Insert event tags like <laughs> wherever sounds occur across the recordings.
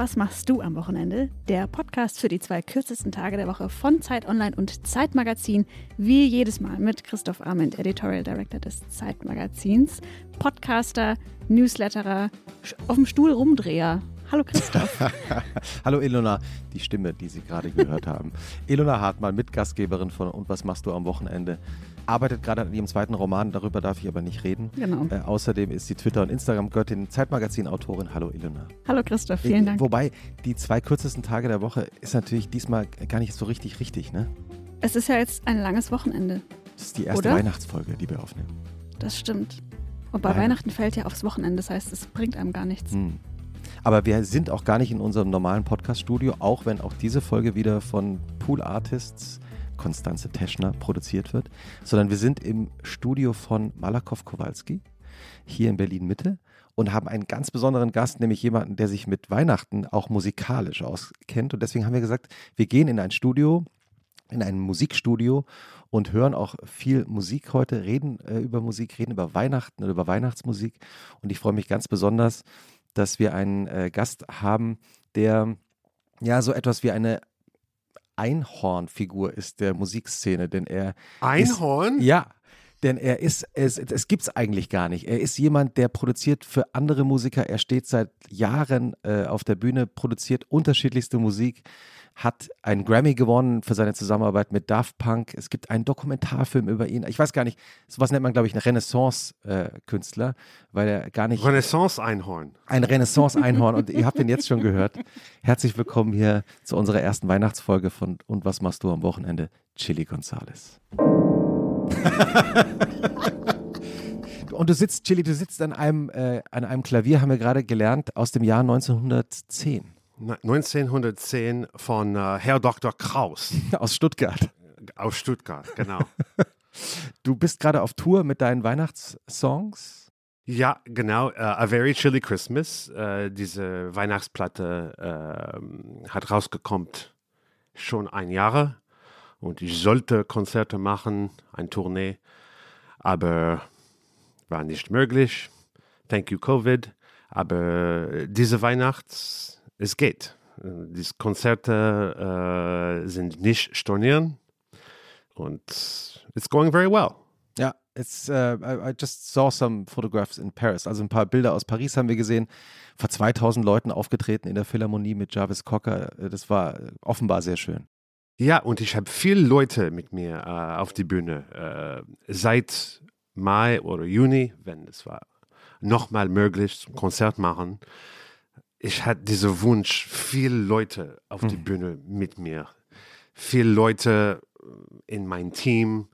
Was machst du am Wochenende? Der Podcast für die zwei kürzesten Tage der Woche von Zeit Online und Zeitmagazin, wie jedes Mal mit Christoph Arment, Editorial Director des Zeitmagazins, Podcaster, Newsletterer, auf dem Stuhl Rumdreher. Hallo Christoph. <laughs> Hallo Ilona, die Stimme, die Sie gerade gehört haben. Ilona Hartmann, Mitgastgeberin von Und was machst du am Wochenende? arbeitet gerade an ihrem zweiten Roman, darüber darf ich aber nicht reden. Genau. Äh, außerdem ist sie Twitter- und Instagram-Göttin, Zeitmagazin-Autorin. Hallo Ilona. Hallo Christoph, vielen Dank. Wobei, die zwei kürzesten Tage der Woche ist natürlich diesmal gar nicht so richtig richtig, ne? Es ist ja jetzt ein langes Wochenende. Das ist die erste Oder? Weihnachtsfolge, die wir aufnehmen. Das stimmt. Und bei Weihnachten. Weihnachten fällt ja aufs Wochenende, das heißt, es bringt einem gar nichts. Hm. Aber wir sind auch gar nicht in unserem normalen Podcast-Studio, auch wenn auch diese Folge wieder von Pool Artists Konstanze Teschner produziert wird, sondern wir sind im Studio von Malakow Kowalski hier in Berlin Mitte und haben einen ganz besonderen Gast, nämlich jemanden, der sich mit Weihnachten auch musikalisch auskennt. Und deswegen haben wir gesagt, wir gehen in ein Studio, in ein Musikstudio und hören auch viel Musik heute, reden äh, über Musik, reden über Weihnachten und über Weihnachtsmusik. Und ich freue mich ganz besonders, dass wir einen äh, Gast haben, der ja so etwas wie eine Einhornfigur ist der Musikszene, denn er Einhorn? Ist, ja, denn er ist, es, es gibt es eigentlich gar nicht. Er ist jemand, der produziert für andere Musiker. Er steht seit Jahren äh, auf der Bühne, produziert unterschiedlichste Musik, hat einen Grammy gewonnen für seine Zusammenarbeit mit Daft Punk. Es gibt einen Dokumentarfilm über ihn. Ich weiß gar nicht, sowas nennt man, glaube ich, einen Renaissance-Künstler, weil er gar nicht. Renaissance-Einhorn. Ein Renaissance-Einhorn und ihr habt ihn jetzt schon gehört. Herzlich willkommen hier zu unserer ersten Weihnachtsfolge von Und was machst du am Wochenende? Chili Gonzales. <laughs> Und du sitzt, Chili, du sitzt an einem, äh, an einem Klavier, haben wir gerade gelernt, aus dem Jahr 1910 Na, 1910 von äh, Herr Dr. Kraus <laughs> aus Stuttgart. aus Stuttgart, genau. <laughs> Du bist gerade auf Tour mit deinen Weihnachtssongs. ja, genau. Äh, A Very Chilly Christmas. Äh, diese Weihnachtsplatte äh, hat rausgekommen schon ein Jahr. Und ich sollte Konzerte machen, ein Tournee, aber war nicht möglich. Thank you, Covid. Aber diese Weihnachts, es geht. Diese Konzerte äh, sind nicht stornieren und it's going very well. Ja, it's, uh, I, I just saw some photographs in Paris. Also ein paar Bilder aus Paris haben wir gesehen. Vor 2000 Leuten aufgetreten in der Philharmonie mit Jarvis Cocker. Das war offenbar sehr schön. Ja, und ich habe viele Leute mit mir äh, auf die Bühne. Äh, seit Mai oder Juni, wenn es war, nochmal möglich zum Konzert machen. Ich hatte diesen Wunsch, viele Leute auf die Bühne mit mir. Viele Leute in mein Team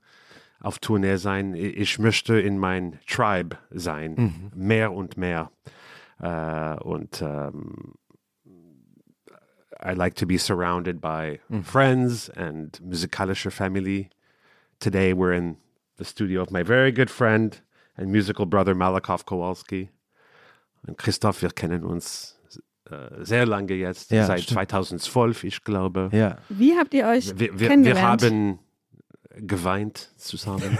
auf Tournee sein. Ich möchte in mein Tribe sein, mehr und mehr. Äh, und ähm, I like to be surrounded by friends and musikalische family. Today we're in the studio of my very good friend and musical brother Malakow Kowalski. Und Christoph, wir kennen uns äh, sehr lange jetzt, Ja, seit stimmt. 2012, ich glaube. Ja. Wie habt ihr euch Wir, wir, wir haben geweint zusammen.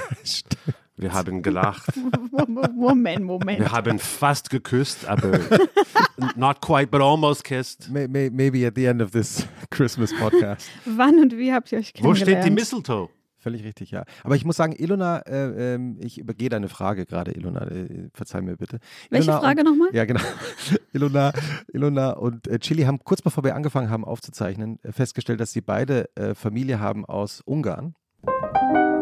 <laughs> wir haben gelacht. <laughs> Moment, Moment. Wir haben fast geküsst, aber <laughs> not quite, but almost kissed. May, may, maybe at the end of this Christmas podcast. Wann und wie habt ihr euch Wo kennengelernt? steht die Mistletoe? Völlig richtig, ja. Aber ich muss sagen, Ilona, äh, ähm, ich übergehe deine Frage gerade, Ilona, äh, verzeih mir bitte. Welche Ilona Frage nochmal? Ja, genau. <laughs> Ilona, Ilona und äh, Chili haben kurz bevor wir angefangen haben aufzuzeichnen, äh, festgestellt, dass sie beide äh, Familie haben aus Ungarn. <laughs>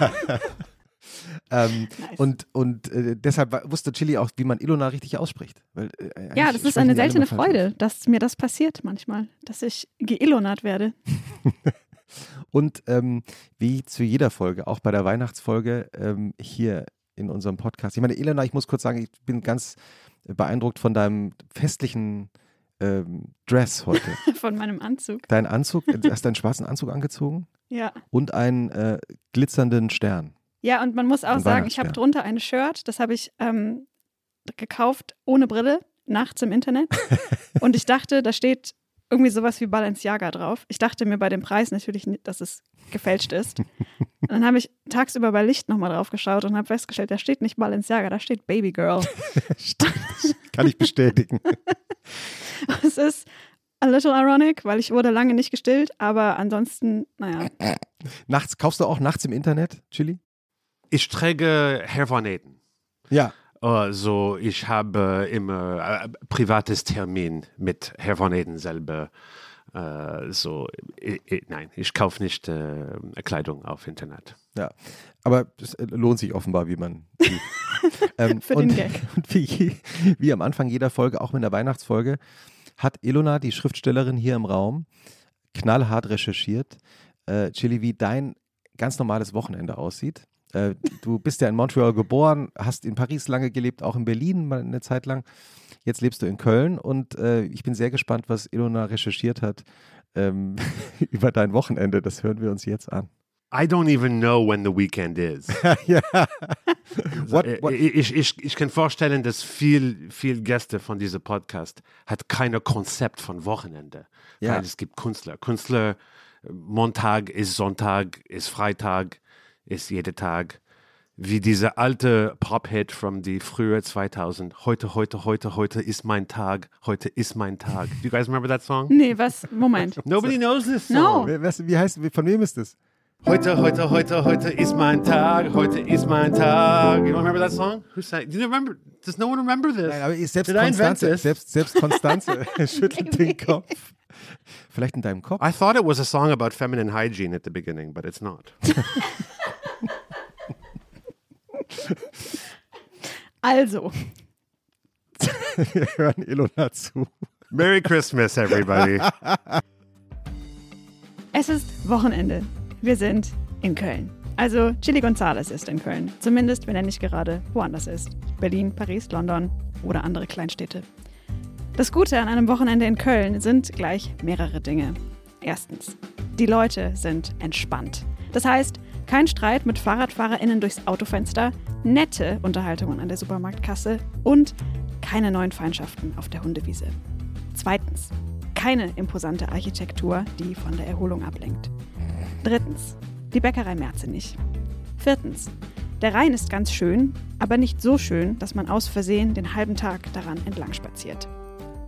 <laughs> ähm, Nice. Und, und äh, deshalb wusste Chili auch, wie man Ilona richtig ausspricht. Weil, äh, Ja, eigentlich das ist eine seltene falsch aus. Freude, dass mir das passiert manchmal, dass ich geillonat werde. <laughs> Und ähm, wie zu jeder Folge, auch bei der Weihnachtsfolge ähm, hier in unserem Podcast. Ich meine, Elena, ich muss kurz sagen, ich bin ganz beeindruckt von deinem festlichen ähm, Dress heute. <laughs> Von meinem Anzug. Dein Anzug, du hast deinen schwarzen Anzug angezogen Ja. und einen äh, glitzernden Stern. Ja, und man muss auch sagen, ich habe drunter ein Shirt, das habe ich ähm, gekauft ohne Brille, nachts im Internet. <laughs> und ich dachte, da steht irgendwie sowas wie Balenciaga drauf. Ich dachte mir bei dem Preis natürlich nicht, dass es gefälscht ist. dann habe ich tagsüber bei Licht nochmal drauf geschaut und habe festgestellt, da steht nicht Balenciaga, da steht Baby Girl. Kann ich bestätigen. <laughs> es ist a little ironic, weil ich wurde lange nicht gestillt, aber ansonsten, naja. Nachts, kaufst du auch nachts im Internet, Chili? Ich trage Herr Van Eden. Ja. Also ich habe immer äh, privates Termin mit Herr Van Eden selber. Äh, so, ich, ich, nein, ich kaufe nicht äh, Kleidung auf Internet. Ja, aber es lohnt sich offenbar, wie man <laughs> ähm, Für den und, Gag. <laughs> Und wie, wie am Anfang jeder Folge, auch mit der Weihnachtsfolge, hat Ilona, die Schriftstellerin hier im Raum, knallhart recherchiert, äh, Chili, wie dein ganz normales Wochenende aussieht. Äh, du bist ja in Montreal geboren, hast in Paris lange gelebt, auch in Berlin mal eine Zeit lang. Jetzt lebst du in Köln und äh, ich bin sehr gespannt, was Ilona recherchiert hat ähm, <laughs> über dein Wochenende. Das hören wir uns jetzt an. I don't even know when the weekend is. <laughs> ja. what, what? Ich, ich, ich kann vorstellen, dass viel, viel Gäste von diesem Podcast hat keine Konzept von Wochenende. Ja. Weil es gibt Künstler. Künstler, Montag ist Sonntag, ist Freitag, ist jeder Tag. Wie dieser alte Pop-Hit von die frühe 2000. Heute, heute, heute, heute ist mein Tag. Heute ist mein Tag. Do you guys remember that song? Nee, was? Moment. <laughs> Nobody knows this song. No. Wer- was- Wie heißt, von wem ist das? Heute, heute, heute, heute ist mein Tag. Heute ist mein Tag. You don't remember that song? Who sang? Do you remember? Does no one remember this? Nein, aber selbst Did Konstanze, selbst, selbst Konstanze <laughs> <laughs> schüttelt den Kopf. Vielleicht in deinem Kopf. I thought it was a song about feminine hygiene at the beginning, but it's not. Also, Wir hören Ilona zu. Merry Christmas, everybody. es ist Wochenende. Wir sind in Köln. Also, Chili Gonzales ist in Köln. Zumindest, wenn er nicht gerade woanders ist. Berlin, Paris, London oder andere Kleinstädte. Das Gute an einem Wochenende in Köln sind gleich mehrere Dinge. Erstens, die Leute sind entspannt. Das heißt, kein Streit mit FahrradfahrerInnen durchs Autofenster, nette Unterhaltungen an der Supermarktkasse und keine neuen Feindschaften auf der Hundewiese. Zweitens, keine imposante Architektur, die von der Erholung ablenkt. Drittens, die Bäckerei Merzenich. Viertens, der Rhein ist ganz schön, aber nicht so schön, dass man aus Versehen den halben Tag daran entlang spaziert.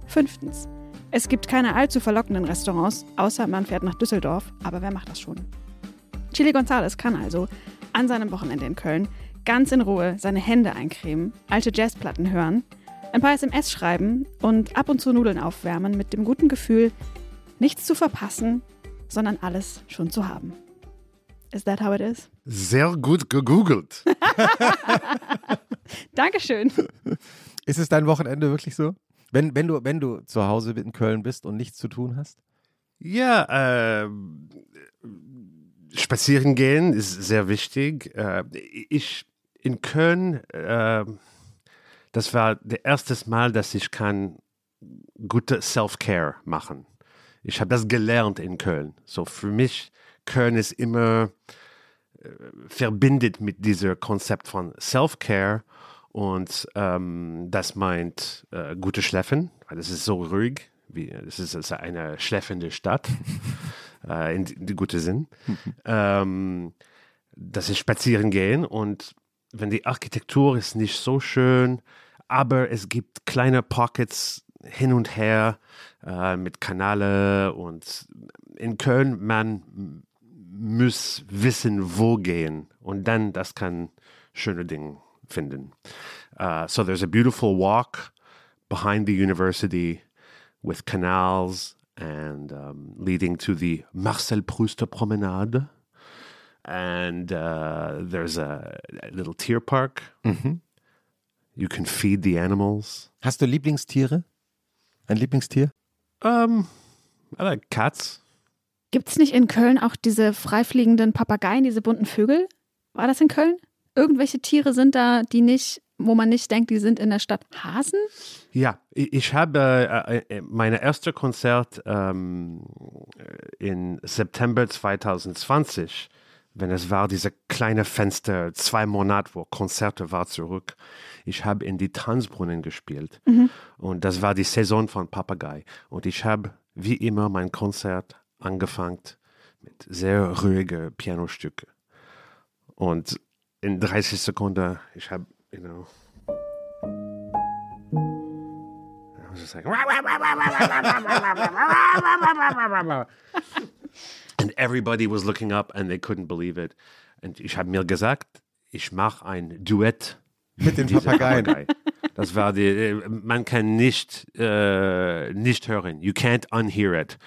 Fünftens, es gibt keine allzu verlockenden Restaurants, außer man fährt nach Düsseldorf, aber wer macht das schon? Chili Gonzales kann also an seinem Wochenende in Köln ganz in Ruhe seine Hände eincremen, alte Jazzplatten hören, ein paar SMS schreiben und ab und zu Nudeln aufwärmen mit dem guten Gefühl, nichts zu verpassen, sondern alles schon zu haben. Is that how it is? Sehr gut gegoogelt. <laughs> Dankeschön. Ist es dein Wochenende wirklich so? Wenn, wenn, du, wenn du zu Hause in Köln bist und nichts zu tun hast? Ja, äh, spazieren gehen ist sehr wichtig. Äh, ich in Köln, äh, das war das erste Mal, dass ich kann gute Self-Care machen. Ich habe das gelernt in Köln. So für mich, Köln ist immer äh, verbindet mit diesem Konzept von Self-Care und ähm, das meint äh, gute Schläfen, weil es ist so ruhig, wie es ist, ist eine schläfende Stadt <laughs> äh, in, in gute Sinn. ähm, das ist spazieren gehen und wenn die Architektur ist nicht so schön, aber es gibt kleine Pockets hin und her äh, mit Kanäle und in Köln man muss wissen, wo gehen und dann das kann schöne Dinge finden. Uh, so there's a beautiful walk behind the university with canals and um, leading to the Marcel Proust Promenade. And uh, there's a, a little deer park. You can feed the animals. Hast du Lieblingstiere? Ein Lieblingstier? Um, I like cats. Gibt es nicht in Köln auch diese freifliegenden Papageien, diese bunten Vögel? War das in Köln? Irgendwelche Tiere sind da, die nicht, wo man nicht denkt, die sind in der Stadt. Hasen? Ja, ich, ich habe äh, äh, mein erstes Konzert ähm, in September 2020, wenn es war, diese kleine Fenster, zwei Monate, wo Konzerte war zurück. Ich habe in die Tanzbrunnen gespielt und das war die Saison von Papagei und ich habe wie immer mein Konzert angefangen mit sehr ruhigen Pianostücke. Und in 30 Sekunden, ich habe, you know, I was just like, and everybody was looking up and they couldn't believe it. Und ich habe mir gesagt, ich mache ein Duett Mit Papageien. Papagei. Das war die, äh, man kann nicht, äh, nicht hören. You can't unhear it.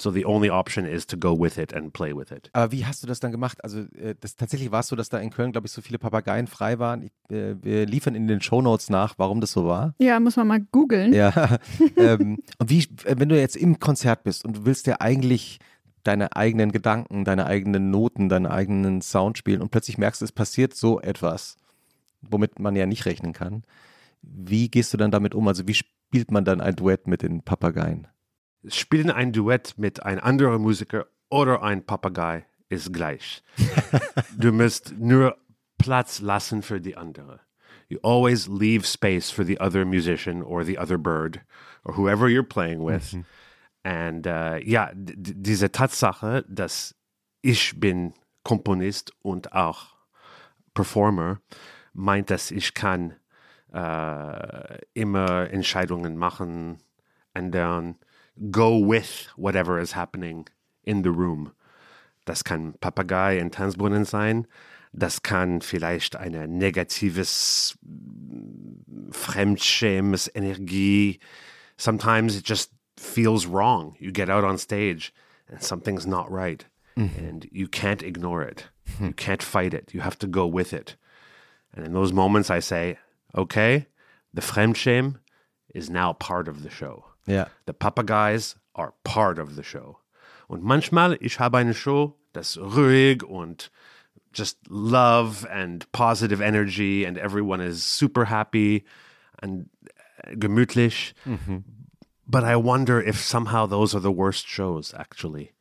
So the only option is to go with it and play with it. Aber wie hast du das dann gemacht? Also äh, das, tatsächlich war es so, dass da in Köln, glaube ich, so viele Papageien frei waren. Ich, äh, wir liefern in den Shownotes nach, warum das so war. Ja, muss man mal googeln. Ja. <laughs> ähm, und wie, äh, wenn du jetzt im Konzert bist und du willst ja eigentlich deine eigenen Gedanken, deine eigenen Noten, deinen eigenen Sound spielen und plötzlich merkst, es passiert so etwas, womit man ja nicht rechnen kann. Wie gehst du dann damit um? Also wie spielt man dann ein Duett mit den Papageien? Spielen ein Duett mit einem anderen Musiker oder ein Papagei ist gleich. <laughs> du musst nur Platz lassen für die andere. You always leave space for the other musician or the other bird or whoever you're playing with. And uh, ja, diese Tatsache, dass ich bin Komponist und auch Performer, meint, dass ich kann äh, immer Entscheidungen machen, ändern, go with whatever is happening in the room. Das kann Papagei in Tanzbrunnen sein. Das kann vielleicht eine negatives, fremdschämes Energie. Sometimes it just feels wrong. You get out on stage and something's not right. Mm-hmm. And you can't ignore it. Hmm. You can't fight it. You have to go with it. And in those moments, I say, okay, the Fremdschäm is now part of the show. Ja. The Papageis are part of the show. Und manchmal, ich habe eine Show, das ruhig und just love and positive energy and everyone is super happy and uh, gemütlich. But I wonder if somehow those are the worst shows, actually.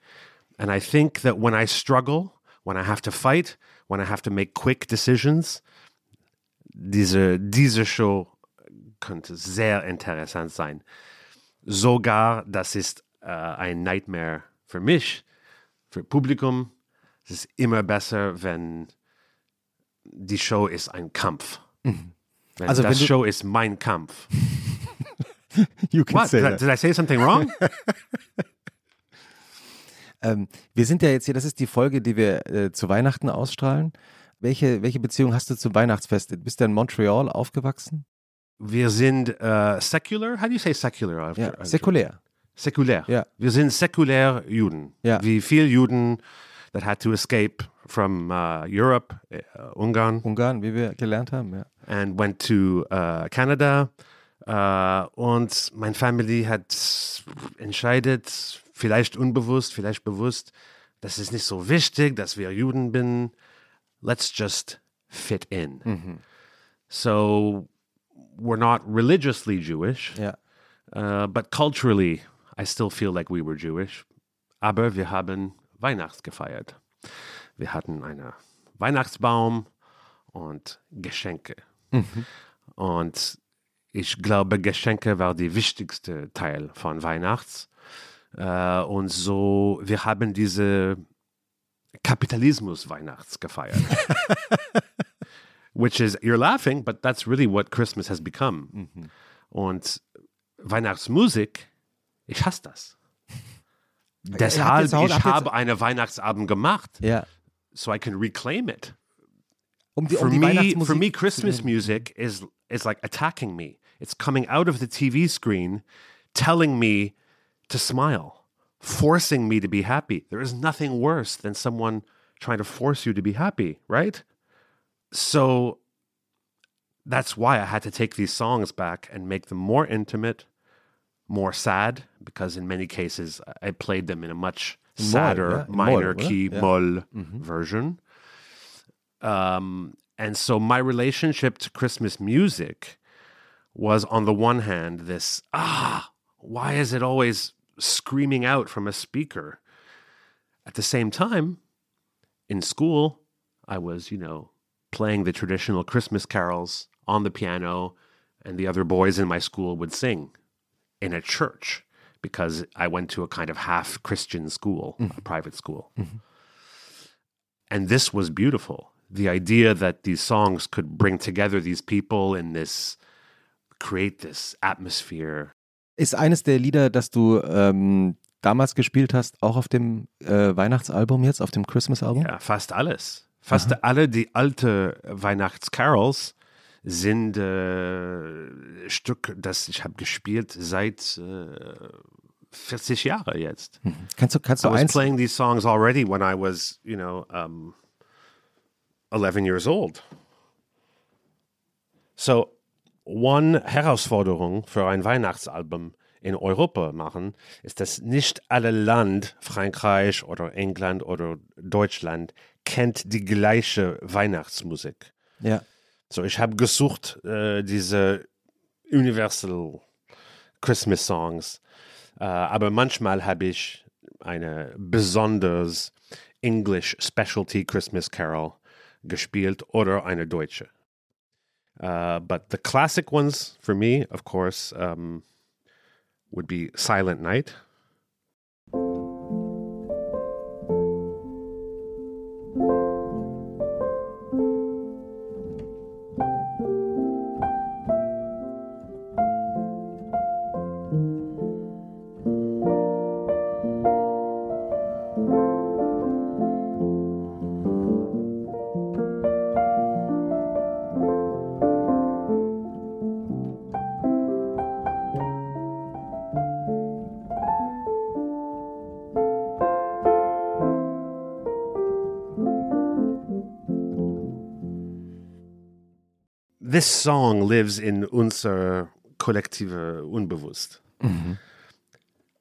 And I think that when I struggle, when I have to fight, when I have to make quick decisions, diese, diese Show könnte sehr interessant sein. Sogar, das ist äh, ein Nightmare für mich, für Publikum. Es ist immer besser, wenn die Show ist ein Kampf. Wenn Also das Show ist mein Kampf. <laughs> You can What? say Did, I- that. did I say something wrong? <laughs> <laughs> Ähm, wir sind ja jetzt hier, das ist die Folge, die wir äh, zu Weihnachten ausstrahlen. Welche, welche Beziehung hast du zum Weihnachtsfest? Bist du in Montreal aufgewachsen? Wir sind äh, secular. How do you say secular? Ja, säkulär. Säkulär. Ja. Wir sind säkulär Juden. Ja. Wie viele Juden that had to escape from uh, Europe, uh, Ungarn, Ungarn, wie wir gelernt haben, ja. and went to uh, Canada. Uh, und meine Family hat entscheidet, vielleicht unbewusst, vielleicht bewusst, das ist nicht so wichtig, dass wir Juden bin. Let's just fit in. So we're not religiously Jewish. Ja. Uh, but culturally, I still feel like we were Jewish. Aber wir haben Weihnachts gefeiert. Wir hatten einen Weihnachtsbaum und Geschenke. Und ich glaube, Geschenke war der wichtigste Teil von Weihnachts. Äh, und so, wir haben diese Kapitalismus-Weihnachts gefeiert. <laughs> Which is, you're laughing, but that's really what Christmas has become. Und Weihnachtsmusik, ich hasse das. Deshalb, jetzt ich habt jetzt- habe eine Weihnachtsabend gemacht, Ja. so I can reclaim it. Um die, For um die me, Weihnachtsmusik for me, Christmas music is is like attacking me. It's coming out of the TV screen, telling me to smile, forcing me to be happy. There is nothing worse than someone trying to force you to be happy, right? So that's why I had to take these songs back and make them more intimate, more sad, because in many cases I played them in a much sadder, yeah, minor Moll, key Yeah. moll version. Um, and so my relationship to Christmas music was, on the one hand, this ah, why is it always screaming out from a speaker? At the same time, in school, I was, you know, playing the traditional Christmas carols on the piano, and the other boys in my school would sing in a church because I went to a kind of half Christian school, a mm-hmm. private school. Mm-hmm. And this was beautiful. The idea that these songs could bring together these people in this, create this atmosphere. Ist eines der Lieder, das du ähm, damals gespielt hast, auch auf dem äh, Weihnachtsalbum jetzt, auf dem Christmas-Album? Ja, fast alles. Fast alle die alte Weihnachtscarols sind äh, Stück, das ich habe gespielt seit äh, 40 Jahre jetzt. Kannst du, kannst du I was eins? playing these songs already when I was, you know, um, 11 years old. So, one Herausforderung für ein Weihnachtsalbum in Europa machen, ist, dass nicht alle Land, Frankreich oder England oder Deutschland, kennt die gleiche Weihnachtsmusik. Ja. So, ich habe gesucht, äh, diese Universal Christmas Songs. Äh, aber manchmal habe ich eine besonders English Specialty Christmas Carol gespielt oder eine deutsche. Uh, but the classic ones for me, of course, um, would be Silent Night. This song lives in unser kollektive Unbewusst.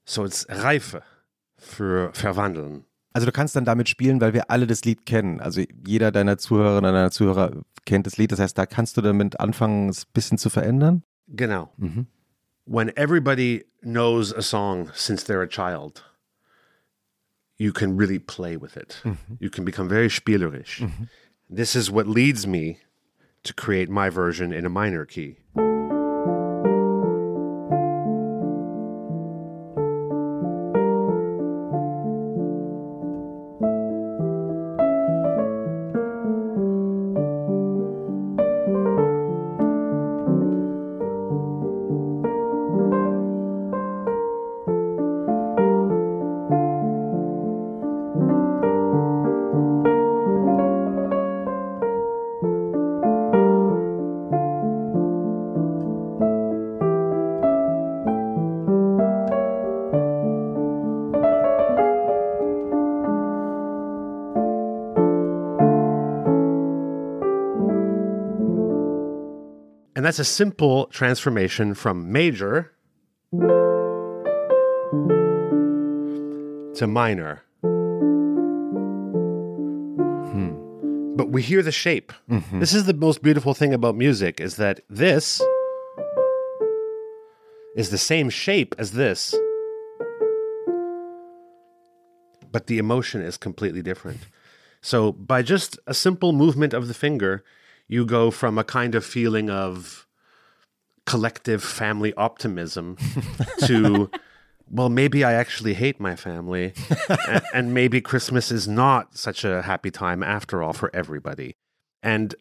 So it's Reife für Verwandeln. Also du kannst dann damit spielen, weil wir alle das Lied kennen. Also jeder deiner Zuhörerinnen und deiner Zuhörer kennt das Lied. Das heißt, da kannst du damit anfangen, es ein bisschen zu verändern. Genau. When everybody knows a song since they're a child, you can really play with it. You can become very spielerisch. This is what leads me to create my version in a minor key. That's a simple transformation from major to minor. Hmm. But we hear the shape. Mm-hmm. This is the most beautiful thing about music is that this is the same shape as this. But the emotion is completely different. So by just a simple movement of the finger, you go from a kind of feeling of collective family optimism <laughs> to well maybe i actually hate my family and, <laughs> and maybe christmas is not such a happy time after all for everybody. And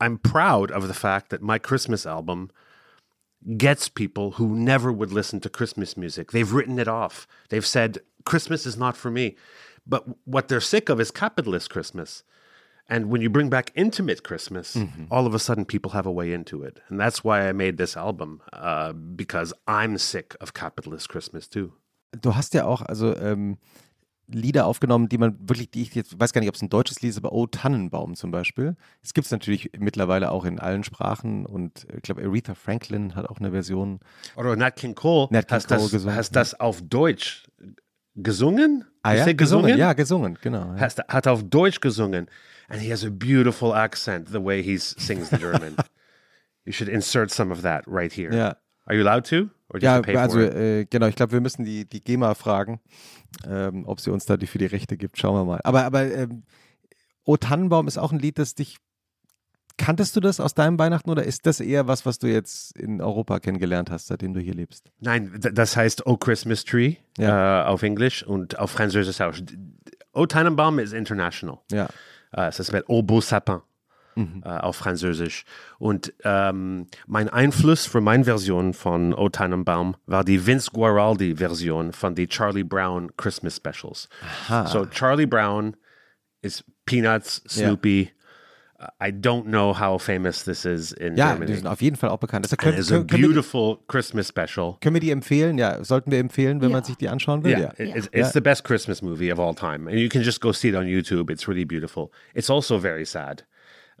i'm proud of the fact that my christmas album gets people who never would listen to christmas music. They've written it off. They've said christmas is not for me. But what they're sick of is capitalist christmas and when you bring back intimate Christmas, all of a sudden people have a way into it. And that's why I made this album, uh, because I'm sick of capitalist Christmas too. Du hast ja auch also ähm, Lieder aufgenommen, die man wirklich, die ich jetzt weiß gar nicht, ob es ein deutsches Lied ist, aber Oh Tannenbaum zum Beispiel. Es gibt es natürlich mittlerweile auch in allen Sprachen und äh, ich glaube Aretha Franklin hat auch eine Version. Oder Nat King Cole, Nat King Cole das, gesungen, hast das auf Deutsch gesungen? Ah ja, say gesungen, ja, gesungen, genau. Ja. Hast, hat auf Deutsch gesungen. And he has a beautiful accent, the way he sings the German. <laughs> you should insert some of that right here. Ja. Are you allowed to? Or do you Ja, have to pay also äh, genau, ich glaube, wir müssen die, die GEMA fragen, ähm, ob sie uns da die für die Rechte gibt. Schauen wir mal. Aber, aber ähm, O Tannenbaum ist auch ein Lied, das dich kanntest du das aus deinem Weihnachten oder ist das eher was, was du jetzt in Europa kennengelernt hast, seitdem du hier lebst? Nein, das heißt O Christmas Tree ja. äh, auf Englisch und auf Französisch auch. O Tannenbaum ist international. Ja. Äh, es ist O Beau Sapin. Mhm. Äh, auf Französisch. Und ähm, mein Einfluss für meine Version von O Tannenbaum war die Vince Guaraldi-Version von den Charlie Brown Christmas Specials. Aha. So Charlie Brown ist Peanuts, Snoopy. Ja. I don't know how famous this is in ja, Germany. die sind auf jeden Fall auch bekannt. Das können, it's a beautiful die, Christmas special. Können wir die empfehlen? Ja, sollten wir empfehlen, wenn yeah. man sich die anschauen will? Yeah, yeah. It's, it's yeah. the best Christmas movie of all time. And you can just go see it on YouTube. It's really beautiful. It's also very sad.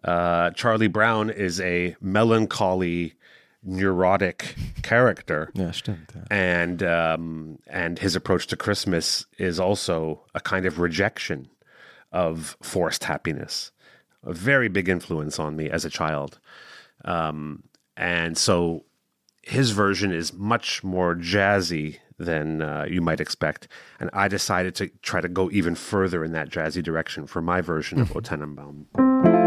Uh, Charlie Brown is a melancholy, neurotic character. Yeah, stimmt. Ja. And, um, and his approach to Christmas is also a kind of rejection of forced happiness a very big influence on me as a child. Um, and so his version is much more jazzy than uh, you might expect. And I decided to try to go even further in that jazzy direction for my version of O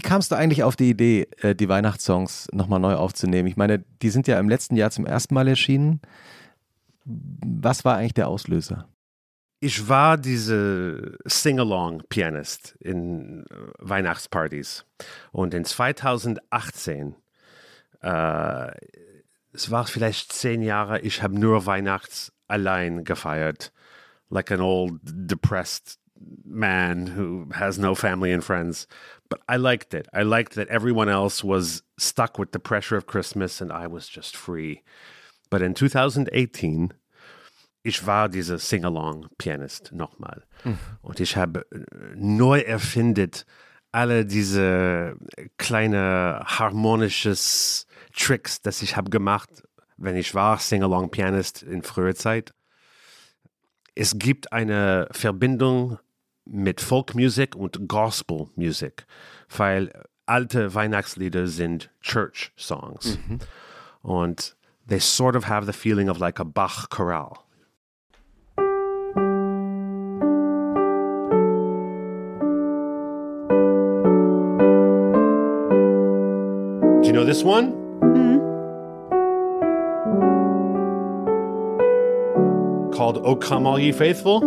Tannenbaum. kamst du eigentlich auf die Idee, äh, die Weihnachtssongs nochmal neu aufzunehmen? Ich meine, die sind ja im letzten Jahr zum ersten Mal erschienen. Was war eigentlich der Auslöser? Ich war diese Sing-Along-Pianist in äh, Weihnachtspartys. Und in 2018, äh, es war vielleicht zehn Jahre, ich habe nur Weihnachts allein gefeiert. Like an old, depressed man who has no family and friends. But I liked it. I liked that everyone else was stuck with the pressure of Christmas and I was just free. But in 2018, ich war dieser Sing-Along-Pianist nochmal. Mhm. Und ich habe äh, neu erfindet alle diese kleine harmonisches Tricks, das ich habe gemacht, wenn ich war Sing-Along-Pianist in früher Zeit. Es gibt eine Verbindung mit Folkmusik und Gospelmusik, weil alte Weihnachtslieder sind Church Songs. Mhm. Und they sort of have the feeling of like a Bach chorale. Do you know this one? Mm-hmm. Called O Come All Ye Faithful?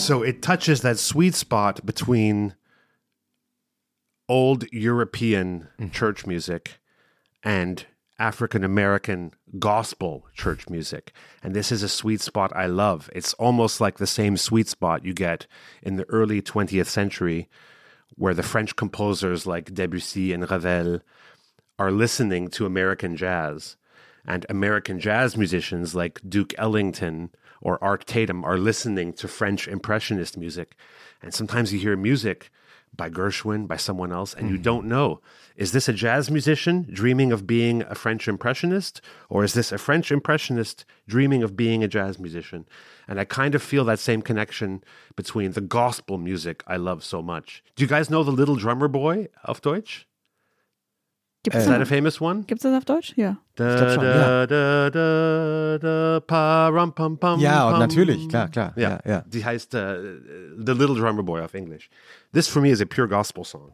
So it touches that sweet spot between old European mm. church music and African American gospel church music. And this is a sweet spot I love. It's almost like the same sweet spot you get in the early 20th century, where the French composers like Debussy and Ravel are listening to American jazz. And American jazz musicians like Duke Ellington or Art Tatum are listening to French Impressionist music. And sometimes you hear music by Gershwin, by someone else, and you hmm. don't know. Is this a jazz musician dreaming of being a French impressionist? Or is this a French impressionist dreaming of being a jazz musician? And I kind of feel that same connection between the gospel music I love so much. Do you guys know the little drummer boy auf Deutsch? Gibt Is es that a famous one? Gibt's das auf Deutsch? Ja. Da, schon, da, da, da, da, pa, ram, pam, pam, Ja, pam. natürlich, klar, klar. Ja, Ja, ja. Die heißt uh, The Little Drummer Boy auf Englisch. This for me is a pure gospel song.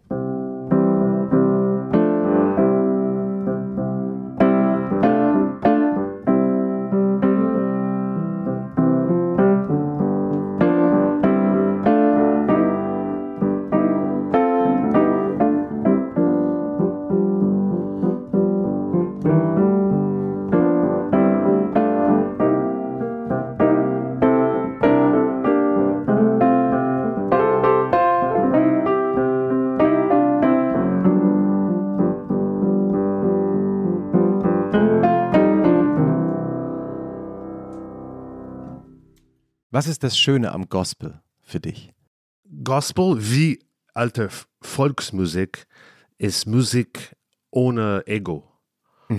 Was ist das Schöne am Gospel für dich? Gospel wie alte Volksmusik ist Musik ohne Ego.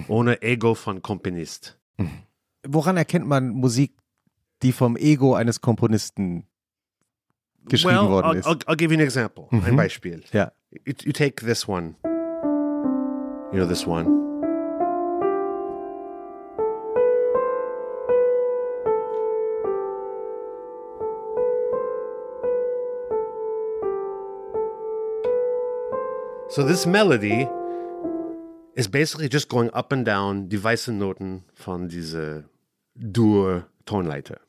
Ohne Ego von Komponist. Woran erkennt man Musik, die vom Ego eines Komponisten geschrieben well, worden I'll, ist? I'll, I'll give you an example. Ein Mhm. Beispiel. Ja. You, you take this one. You know this one. So this melody is basically just going up and down die weißen Noten von diese Dur-Tonleiter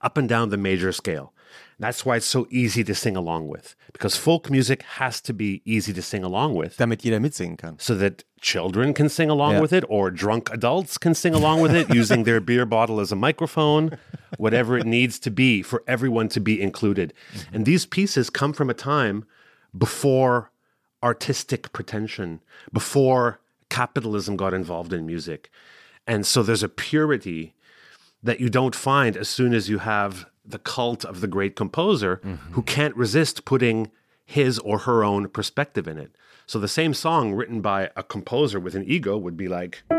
up and down the major scale. That's why it's so easy to sing along with, because folk music has to be easy to sing along with Damit jeder mitsingen kann. so that children can sing along Yeah. with it or drunk adults can sing along with it using their beer bottle as a microphone, whatever it needs to be for everyone to be included. And these pieces come from a time before artistic pretension, before capitalism got involved in music. And so there's a purity that you don't find as soon as you have the cult of the great composer mm-hmm. who can't resist putting his or her own perspective in it. So the same song written by a composer with an ego would be like <laughs>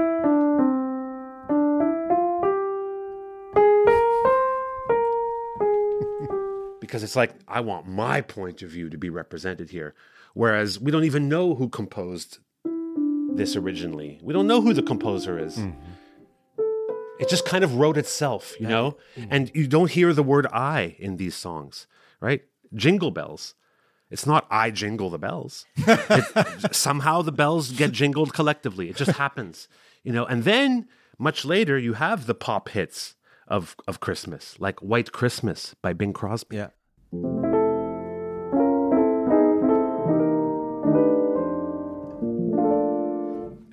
because it's like I want my point of view to be represented here whereas we don't even know who composed this originally. We don't know who the composer is. Mm-hmm. It just kind of wrote itself, you know? Mm-hmm. And you don't hear the word I in these songs, right? Jingle bells. It's not I jingle the bells. <laughs> It- somehow the bells get jingled collectively. It just happens, you know? And then much later, you have the pop hits of, of Christmas, like White Christmas by Bing Crosby. Ja.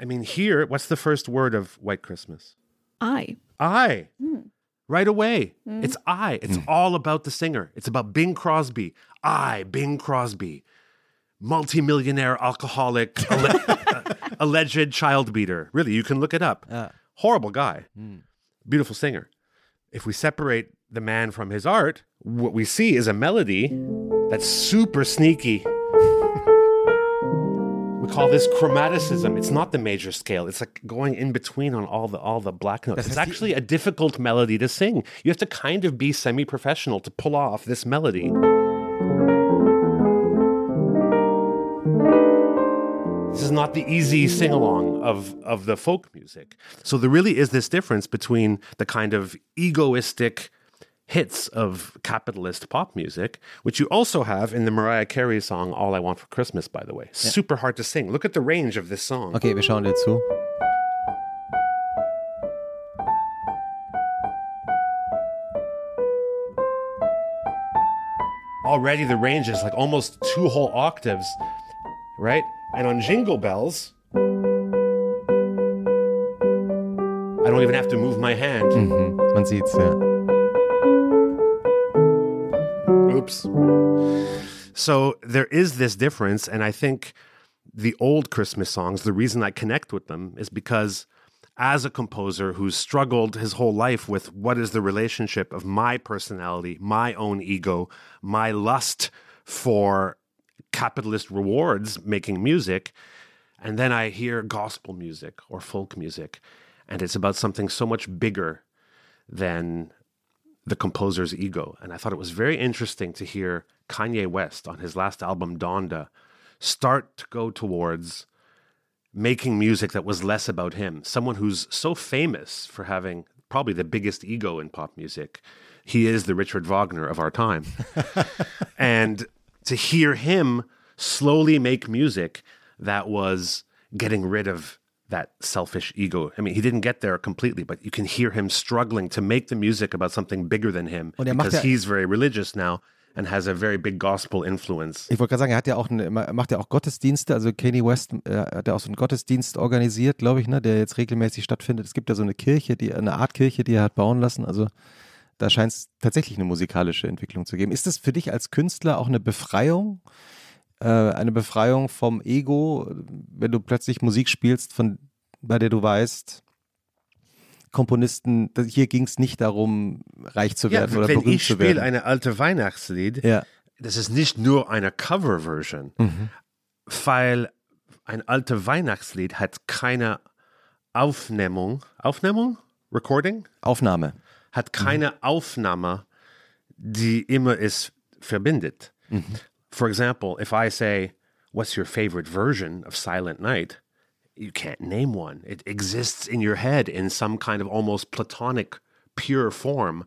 Mean, here, what's the first word of White Christmas? I. I. Hmm. Right away. Hmm. It's I. It's hmm. all about the singer. It's about Bing Crosby. I, Bing Crosby, multimillionaire alcoholic, <laughs> alle- uh, alleged child beater. Really, you can look it up. Uh. Horrible guy. Beautiful singer. If we separate the man from his art, what we see is a melody that's super sneaky. We call this chromaticism. It's not the major scale. It's like going in between on all the all the black notes. It's actually a difficult melody to sing. You have to kind of be semi-professional to pull off this melody. This is not the easy sing along of, of the folk music. So there really is this difference between the kind of egoistic hits of capitalist pop music, which you also have in the Mariah Carey song All I Want for Christmas, by the way. Super hard to sing. Look at the range of this song. Okay, wir schauen dir zu. Already the range is like almost two whole octaves, right? And on Jingle Bells, I don't even have to move my hand. Mhm. Man sieht's, ja. Oops. So there is this difference, and I think the old Christmas songs, the reason I connect with them is because as a composer who's struggled his whole life with what is the relationship of my personality, my own ego, my lust for capitalist rewards making music. And then I hear gospel music or folk music, and it's about something so much bigger than the composer's ego. And I thought it was very interesting to hear Kanye West on his last album, Donda, start to go towards making music that was less about him. Someone who's so famous for having probably the biggest ego in pop music. He is the Richard Wagner of our time. <laughs> and to hear him slowly make music that was getting rid of that selfish ego. I mean, he didn't get there completely, but you can hear him struggling to make the music about something bigger than him because ja- he's very religious now and has a very big gospel influence. Ich wollte gerade sagen, er hat ja auch eine, er macht ja auch Gottesdienste, also Kanye West äh, hat ja auch so einen Gottesdienst organisiert, glaube ich, ne, der jetzt regelmäßig stattfindet. Es gibt ja so eine Kirche, die eine Art Kirche, die er hat bauen lassen. Also da scheint es tatsächlich eine musikalische Entwicklung zu geben. Ist das für dich als Künstler auch eine Befreiung? Äh, eine Befreiung vom Ego, wenn du plötzlich Musik spielst, von bei der du weißt, Komponisten, hier ging es nicht darum, reich zu Ja, werden oder wenn berühmt ich zu spiele werden. eine alte Weihnachtslied, ja. das ist nicht nur eine Coverversion, Mhm. weil ein altes Weihnachtslied hat keine Aufnehmung, Aufnehmung, Recording, Aufnahme. hat keine Aufnahme, die immer es verbindet. For example, if I say, "What's your favorite version of Silent Night?" You can't name one. It exists in your head in some kind of almost platonic, pure form.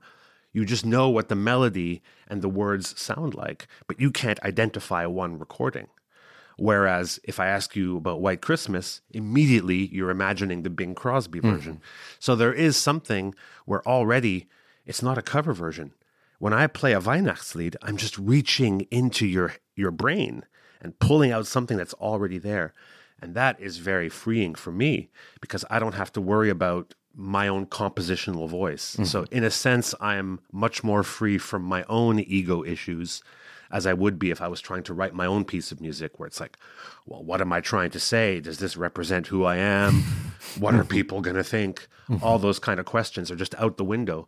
You just know what the melody and the words sound like, but you can't identify one recording. Whereas if I ask you about White Christmas, immediately you're imagining the Bing Crosby hmm. version. So there is something where already it's not a cover version. When I play a Weihnachtslied, I'm just reaching into your your brain and pulling out something that's already there. And that is very freeing for me because I don't have to worry about my own compositional voice. Mm-hmm. So in a sense, I am much more free from my own ego issues as I would be if I was trying to write my own piece of music where it's like, well, what am I trying to say? Does this represent who I am? <laughs> what are people going to think? Mm-hmm. All those kind of questions are just out the window.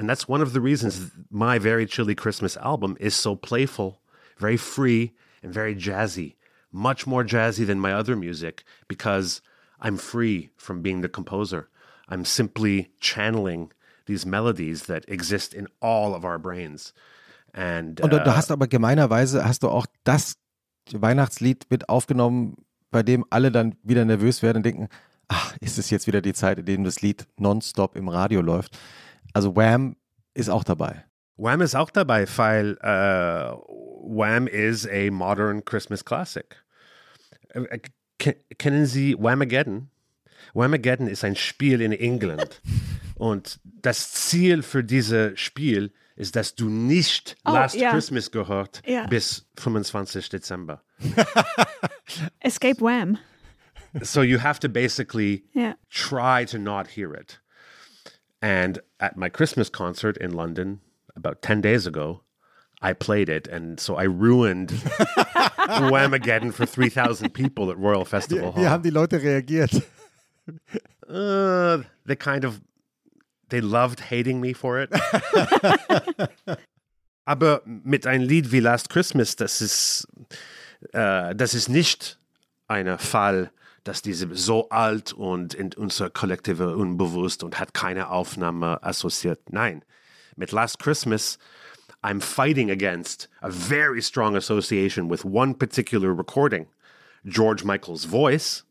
And that's one of the reasons my Very Chilly Christmas album is so playful, very free, and very jazzy. Much more jazzy than my other music because I'm free from being the composer. I'm simply channeling these melodies that exist in all of our brains. And Und du, du uh, hast aber gemeinerweise hast du auch das Weihnachtslied mit aufgenommen, bei dem alle dann wieder nervös werden und denken, ach, ist es jetzt wieder die Zeit, in der das Lied nonstop im Radio läuft. Also Wham ist auch dabei. Wham ist auch dabei, weil äh, Wham is a modern Christmas classic. Äh, äh, ke- Kennen Sie Whamageddon? Whamageddon ist ein Spiel in England. <laughs> Und das Ziel für dieses Spiel ist, dass du nicht Oh, Last ja. Christmas gehört Ja. bis 25. Dezember. <laughs> Escape Wham. so you have to basically Ja. try to not hear it. And at my Christmas concert in London about 10 days ago, I played it. And so I ruined <laughs> Whamageddon for 3,000 people at Royal Festival Hall. Wie haben die Leute reagiert? Uh, they kind of, they loved hating me for it. <laughs> Aber mit ein Lied wie Last Christmas, das ist, äh, das ist nicht ein Fall, dass diese so alt und in unser kollektive Unbewusst und hat keine Aufnahme assoziiert. Nein, mit Last Christmas, I'm fighting against a very strong association with one particular recording, George Michael's voice,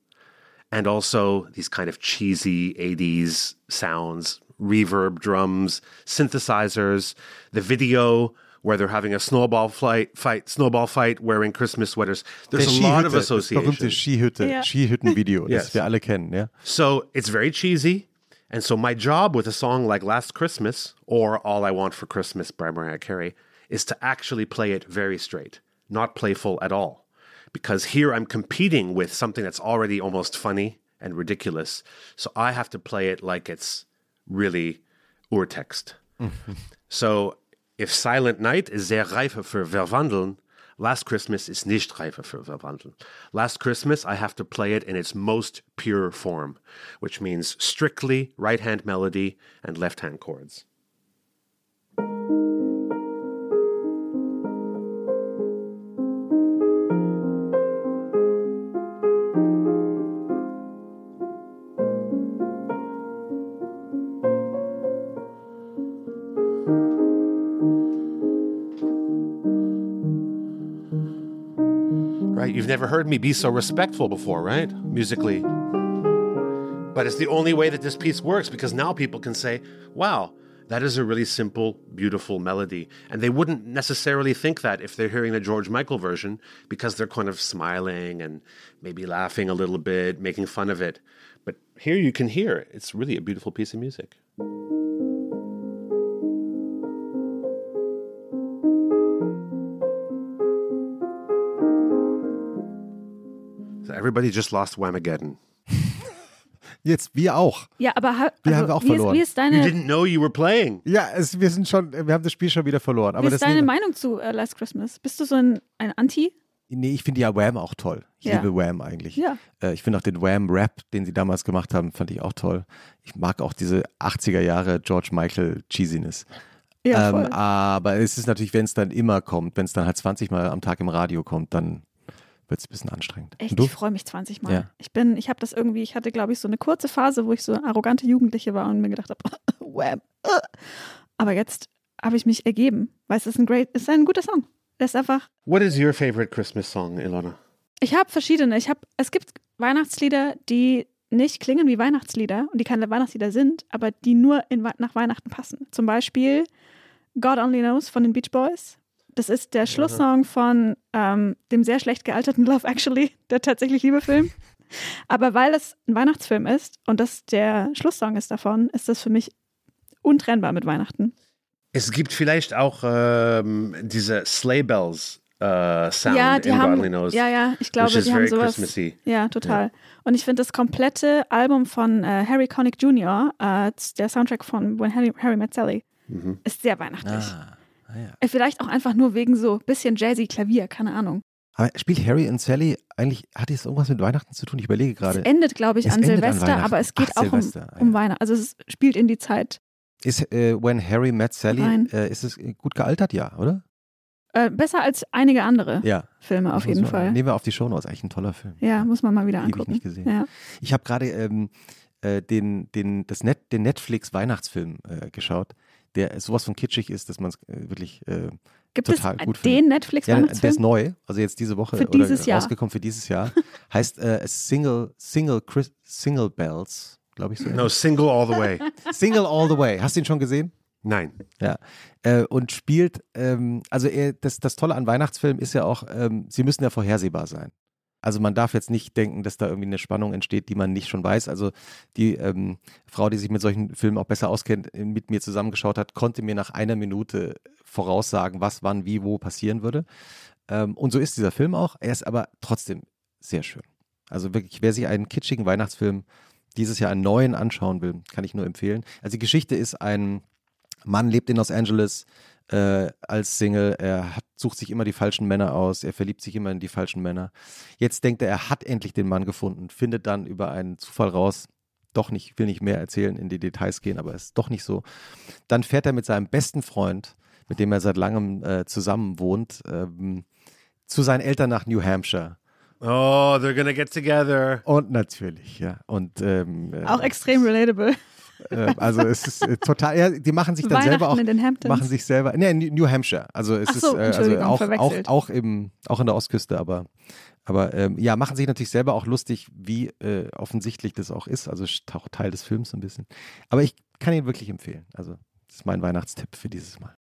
and also these kind of cheesy 80s sounds, reverb drums, synthesizers, the video where they're having a snowball fight, fight snowball fight wearing Christmas sweaters. There's a lot of das berühmte association. Skihütte, Ja. Skihüttenvideo, das Yes. wir alle kennen, ja. So it's very cheesy. And so my job with a song like Last Christmas or All I Want for Christmas by Mariah Carey is to actually play it very straight, not playful at all. Because here I'm competing with something that's already almost funny and ridiculous. So I have to play it like it's really Urtext. <laughs> so if Silent Night is sehr reife für Verwandeln, Last Christmas is nicht reife für Verwandeln. Last Christmas, I have to play it in its most pure form, which means strictly right hand melody and left hand chords. Never heard me be so respectful before, right? Musically. But it's the only way that this piece works because now people can say, wow, that is a really simple, beautiful melody. And they wouldn't necessarily think that if they're hearing the George Michael version because they're kind of smiling and maybe laughing a little bit, making fun of it. But here you can hear it's really a beautiful piece of music. Everybody just lost Whamageddon. <laughs> Jetzt, wir auch. Ja, aber ha Wir also, haben auch wie, verloren. Ist, wie ist You deine, didn't know you were playing. Ja, es, wir sind schon, wir haben das Spiel schon wieder verloren. wie Aber ist das deine Meinung zu äh, Last Christmas? Bist du so ein, ein Anti? Nee, ich finde ja Wham auch toll. Ich Ja. liebe Wham eigentlich. Ja. Äh, ich finde auch den Wham-Rap, den sie damals gemacht haben, fand ich auch toll. Ich mag auch diese 80er Jahre George Michael Cheesiness. Ja, ähm, voll. aber es ist natürlich, wenn es dann immer kommt, wenn es dann halt 20 Mal am Tag im Radio kommt, dann wird es ein bisschen anstrengend. Echt, ich freue mich 20 Mal. Ja. Ich bin, ich habe das irgendwie, ich hatte, glaube ich, so eine kurze Phase, wo ich so arrogante Jugendliche war und mir gedacht habe, <laughs> wham. Aber jetzt habe ich mich ergeben, weil es ist ein great, es ist ein guter Song. Der ist einfach, What is your favorite Christmas song, Ilona? ich habe verschiedene. Ich habe, es gibt Weihnachtslieder, die nicht klingen wie Weihnachtslieder und die keine Weihnachtslieder sind, aber die nur in, nach Weihnachten passen. Zum Beispiel God Only Knows von den Beach Boys. Das ist der Schlusssong von ähm, dem sehr schlecht gealterten Love Actually, der tatsächlich Liebefilm. Aber weil es ein Weihnachtsfilm ist und das der Schlusssong ist davon, ist das für mich untrennbar mit Weihnachten. Es gibt vielleicht auch ähm, diese Sleigh Bells äh, Sound ja, die in haben, Godly Knows. ja, ja, ich glaube, die haben sowas. Ja, total. Und ich finde das komplette Album von äh, Harry Connick Jr., äh, der Soundtrack von When Harry, Harry Met Sally, Mhm. ist sehr weihnachtlich. Ah, ah ja. Äh, Vielleicht auch einfach nur wegen so bisschen jazzy Klavier, keine Ahnung. Aber spielt Harry und Sally eigentlich, hat es irgendwas mit Weihnachten zu tun? Ich überlege Es gerade. endet, glaube ich, Es an an Silvester, Weihnachten. aber es geht Ach, auch um, ah, um ja. Weihnachten. Also es spielt in die Zeit. Ist äh, When Harry Met Sally, äh, ist es gut gealtert? Ja, oder? Äh, besser als einige andere Ja. Filme auf jeden man- Fall. Nehmen wir auf die Shownotes, eigentlich ein toller Film. Ja, muss man mal wieder angucken. nicht gesehen. Ja. Ich habe gerade ähm, äh, den, den, das Net, den Netflix-Weihnachtsfilm äh, geschaut, der sowas von kitschig ist, dass man es äh, wirklich äh, Gibt Total es gut den finde. ja, der ist neu, also jetzt diese Woche Für oder dieses Jahr. rausgekommen für dieses Jahr. <laughs> heißt äh, Single, Single, Chris, Single Bells, glaube ich so. No, single all the way. <laughs> Single All the Way. Hast du ihn schon gesehen? Nein. Ja. Äh, und spielt, ähm, also er, das, das Tolle an Weihnachtsfilmen ist ja auch, ähm, sie müssen ja vorhersehbar sein. Also man darf jetzt nicht denken, dass da irgendwie eine Spannung entsteht, die man nicht schon weiß. Also die ähm, Frau, die sich mit solchen Filmen auch besser auskennt, äh, mit mir zusammengeschaut hat, konnte mir nach einer Minute voraussagen, was, wann, wie, wo passieren würde. Ähm, und so ist dieser Film auch. Er ist aber trotzdem sehr schön. Also wirklich, wer sich einen kitschigen Weihnachtsfilm dieses Jahr einen neuen anschauen will, kann ich nur empfehlen. Also die Geschichte ist ein Mann lebt in Los Angeles äh, als Single. Er hat, sucht sich immer die falschen Männer aus. Er verliebt sich immer in die falschen Männer. Jetzt denkt er, er hat endlich den Mann gefunden, findet dann über einen Zufall raus, doch nicht, will nicht mehr erzählen, in die Details gehen, aber ist doch nicht so. Dann fährt er mit seinem besten Freund, mit dem er seit langem äh, zusammen wohnt, ähm, zu seinen Eltern nach New Hampshire. Oh, they're gonna get together. Und natürlich, ja. Und ähm, äh, Auch extrem relatable. Äh, also es ist äh, total, ja, die machen sich dann selber auch in den Hamptons. machen sich selber, nee, New New Hampshire. Also es Ach ist so, äh, also auch, auch, auch, im, auch in der Ostküste, aber, aber ähm, ja, machen sich natürlich selber auch lustig, wie äh, offensichtlich das auch ist. Also ist auch Teil des Films so ein bisschen. Aber ich kann ihn wirklich empfehlen. Also das ist mein Weihnachtstipp für dieses Mal.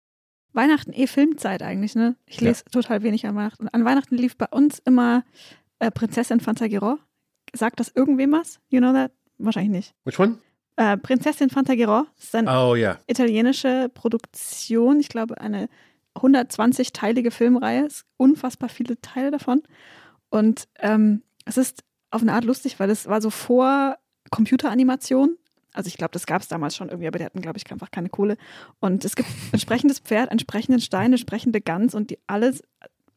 Weihnachten eh Filmzeit eigentlich, ne? Ich Ja. lese total wenig an Weihnachten. An Weihnachten lief bei uns immer äh, Prinzessin Fantagiro. Sagt das irgendwem was? You know that? Wahrscheinlich nicht. Which one? Äh, Prinzessin Fantagiro ist eine Oh, yeah. italienische Produktion. Ich glaube, eine 120-teilige Filmreihe. Es unfassbar viele Teile davon. Und ähm, es ist auf eine Art lustig, weil es war so vor Computeranimation. Also ich glaube, das gab es damals schon irgendwie, aber die hatten, glaube ich, einfach keine Kohle. Und es gibt entsprechendes Pferd, entsprechenden Stein, entsprechende Gans und die alles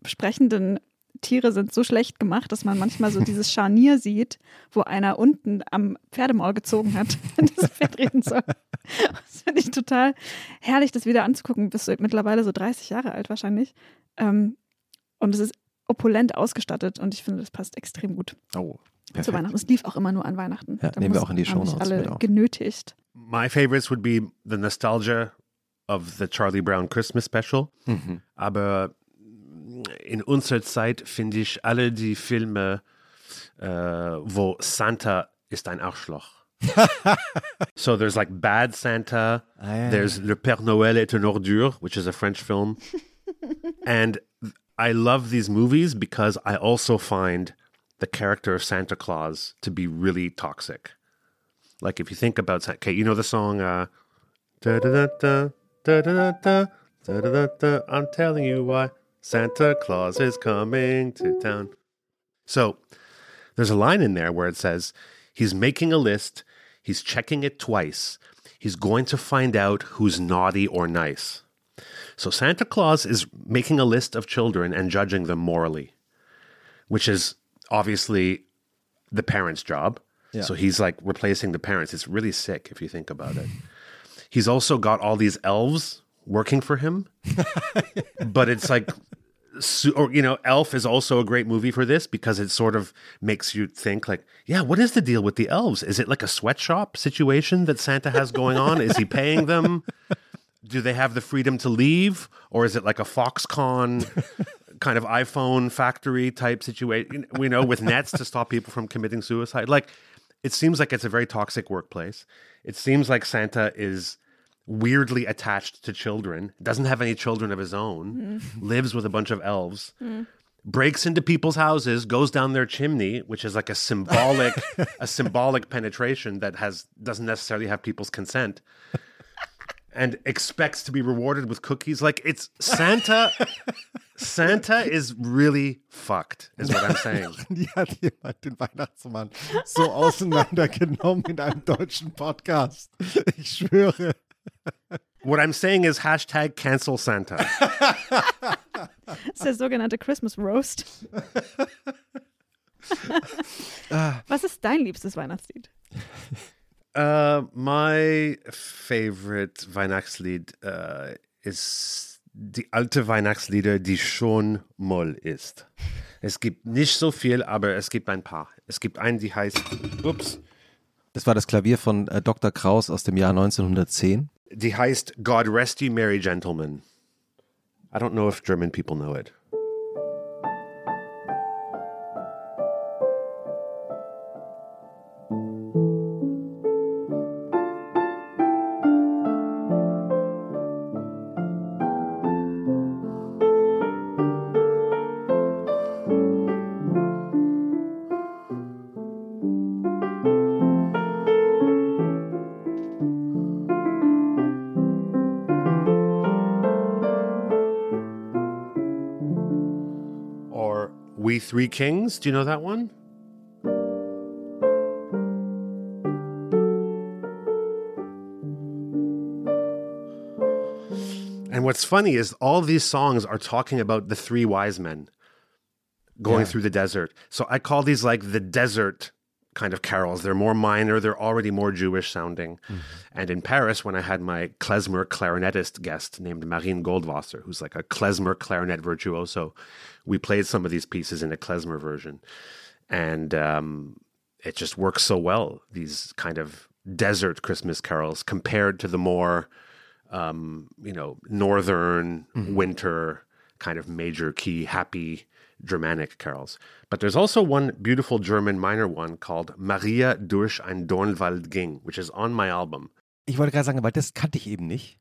sprechenden Tiere sind so schlecht gemacht, dass man manchmal so dieses Scharnier sieht, wo einer unten am Pferdemaul gezogen hat, <laughs> wenn das Pferd reden soll. Das finde ich total herrlich, das wieder anzugucken. Bist du mittlerweile so 30 Jahre alt wahrscheinlich. Ähm, und es ist opulent ausgestattet und ich finde, das passt extrem gut Oh, zu perfekt. Weihnachten. Es lief auch immer nur an Weihnachten. Ja, Da nehmen wir auch in die Shownotes mit alle genötigt. My favorites would be the nostalgia of the Charlie Brown Christmas special. Mhm. Aber in unserer Zeit finde ich alle die Filme, äh, wo Santa ist ein Arschloch. <laughs> so there's like Bad Santa, Ah, there's Le Père Noël est une ordure, which is a French film. <laughs> and I love these movies because I also find the character of Santa Claus to be really toxic. Like if you think about Santa, okay, you know the song uh da da da da da da da da da da I'm telling you why Santa Claus is coming to town. So there's a line in there where it says he's making a list, he's checking it twice. He's going to find out who's naughty or nice. So Santa Claus is making a list of children and judging them morally, which is obviously the parents' job. Yeah. So he's like replacing the parents. It's really sick if you think about it. He's also got all these elves working for him, <laughs> but it's like, su- or you know, Elf is also a great movie for this because it sort of makes you think like, yeah, what is the deal with the elves? Is it like a sweatshop situation that Santa has going on? is he paying them? do they have the freedom to leave or is it like a foxconn kind of iphone factory type situation we know with nets to stop people from committing suicide like it seems like it's a very toxic workplace it seems like santa is weirdly attached to children doesn't have any children of his own mm. lives with a bunch of elves mm. breaks into people's houses goes down their chimney which is like a symbolic <laughs> a symbolic penetration that has doesn't necessarily have people's consent <laughs> and expects to be rewarded with cookies. Like it's Santa. Santa is really fucked, is what I'm saying. <laughs> Die hat jemand den Weihnachtsmann so auseinandergenommen in einem deutschen Podcast. Ich schwöre. What I'm saying is hashtag cancel Santa. <laughs> Das ist der sogenannte Christmas Roast. <laughs> Was ist dein liebstes Weihnachtslied? Uh, my favorite Weihnachtslied uh, ist die alte Weihnachtslieder, die schon Moll ist. Es gibt nicht so viel, aber es gibt ein paar. Es gibt einen, die heißt, ups, Das war das Klavier von äh, Dr. Kraus aus dem Jahr 1910. Die heißt God Rest You Merry Gentlemen. I don't know if German people know it. Three Kings. Do you know that one? And what's funny is all these songs are talking about the three wise men going Yeah. through the desert. So I call these like the desert kind of carols. They're more minor, they're already more Jewish sounding. And in Paris, when I had my klezmer clarinetist guest named Marine Goldwasser, who's like a klezmer clarinet virtuoso, we played some of these pieces in a klezmer version. And um, it just works so well, these kind of desert Christmas carols compared to the more, um, you know, northern winter kind of major key, happy Germanic carols. But there's also one beautiful German minor one called Maria durch ein Dornwald ging, which is on my album. Ich wollte gerade sagen, weil das kannte ich eben nicht.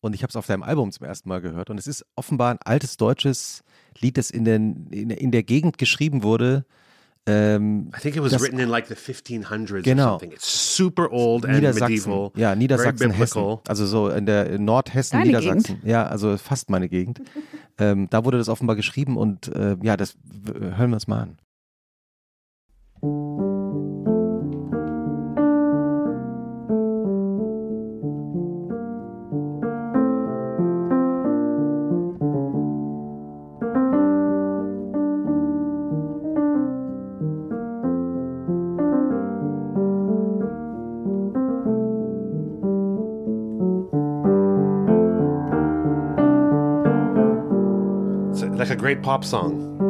Und ich habe es auf deinem Album zum ersten Mal gehört. Und es ist offenbar ein altes deutsches Lied, das in, den, in, in der Gegend geschrieben wurde. Ähm, I think it was Das- written in like the 1500s Genau. or something. It's super old and Niedersachsen. medieval. Ja, Niedersachsen, Hessen. Also so in der in Nordhessen, Deine Niedersachsen. Ja, also fast meine Gegend. <laughs> ähm, da wurde das offenbar geschrieben und äh, ja, das hören wir uns mal an. Great pop song.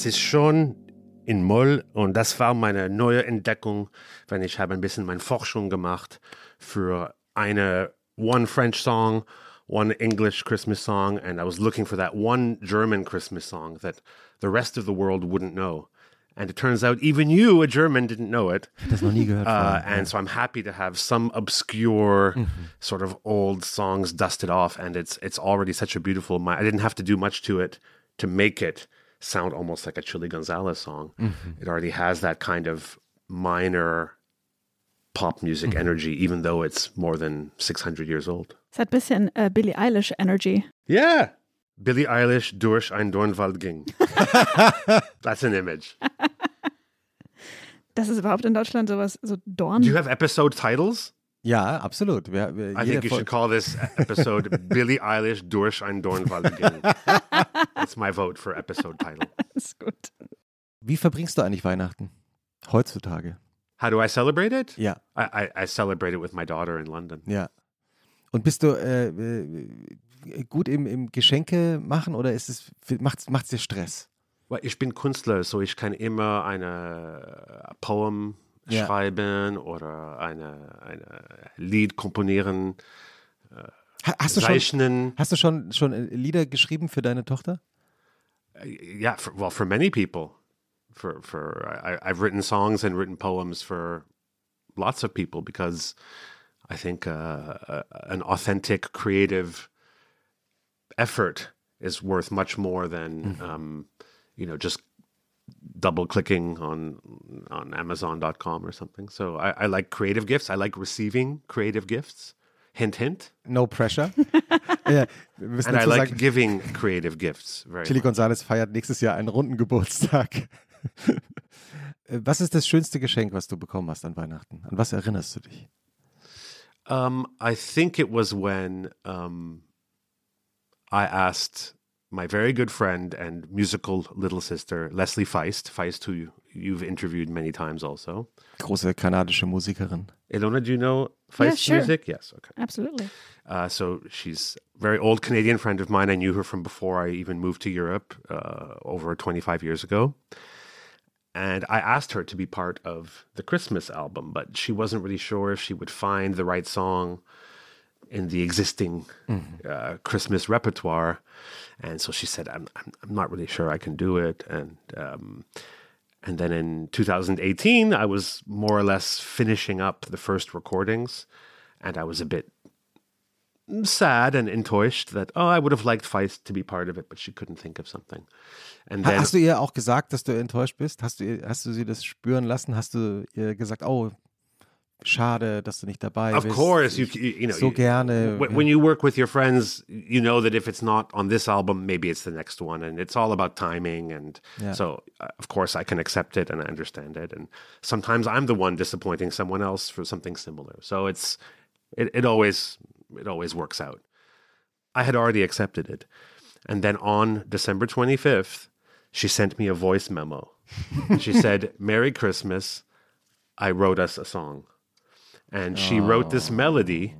Das ist schon in Moll und das war meine neue Entdeckung, wenn ich habe ein bisschen meine Forschung gemacht für eine one French song, one English Christmas song, and I was looking for that one German Christmas song that the rest of the world wouldn't know. And it turns out even you, a German, didn't know it. <laughs> Das noch nie gehört. Uh, and so I'm happy to have some obscure sort of old songs dusted off, and it's it's already such a beautiful. I didn't have to do much to it to make it sound almost like a Chilly Gonzales song. Mm-hmm. It already has that kind of minor pop music mm-hmm. energy, even though it's more than 600 years old. Es hat ein bisschen äh, uh, Billie Eilish Energy. Yeah, Billie Eilish durch ein Dornwald ging. <laughs> That's an image. Das ist überhaupt in Deutschland sowas, so Dorn. Do you have episode titles? ja, absolut. Wir, wir, I think you Fol- should call this episode <laughs> Billie Eilish durch ein Dornwald ging. <laughs> That's my vote for episode title. <laughs> ist gut. Wie verbringst du eigentlich Weihnachten? Heutzutage. How do I celebrate it? Ja, I, I, I celebrate it with my daughter in London. ja. Und bist du äh, äh, gut im, im Geschenke machen oder ist es macht es dir Stress? Well, ich bin Künstler, so ich kann immer eine Poem Ja. schreiben oder eine, eine Lied komponieren, Ha- Hast du schon, zeichnen. hast du schon, schon äh, Lieder geschrieben für deine Tochter? Yeah, for, well, for many people, for for I, I've written songs and written poems for lots of people because I think uh, uh, an authentic, creative effort is worth much more than um, you know just double clicking on on Amazon.com or something. So I, I like creative gifts. I like receiving creative gifts. Hint, hint. No pressure. <laughs> ja, wir And I like sagen, giving creative gifts very Chilly. Gonzales feiert nächstes Jahr einen runden Geburtstag. <laughs> Äh, was ist das schönste Geschenk, was du bekommen hast an Weihnachten? An was erinnerst du dich? Um, I think it was when um, I asked my very good friend and musical little sister, Leslie Feist, Feist, who you, you've interviewed many times also. Große kanadische Musikerin. Ilona, do you know Feist sure. music? Yes, okay. Absolutely. Uh, so she's a very old Canadian friend of mine. I knew her from before I even moved to Europe uh, over 25 years ago. And I asked her to be part of the Christmas album, but she wasn't really sure if she would find the right song in the existing uh, Christmas repertoire. And so she said, I'm, I'm, I'm not really sure I can do it. And, um, and then in 2018, I was more or less finishing up the first recordings. And I was a bit sad and enttäuscht that, oh, I would have liked Feist to be part of it, but she couldn't think of something. And then Hast du ihr auch gesagt, dass du enttäuscht bist? Hast du, ihr, hast du sie das spüren lassen? Hast du ihr gesagt, oh, schade, dass du nicht dabei Of bist? course, you you, know so you- gerne. when, when you work with your friends, you know that if it's not on this album, maybe it's the next one, and it's all about timing. And Yeah. so, uh, of course, I can accept it and I understand it. And sometimes I'm the one disappointing someone else for something similar. So it's it, it always it always works out. I had already accepted it, and then on December 25th, she sent me a voice memo. she said, "Merry Christmas. I wrote us a song." And she wrote this melody,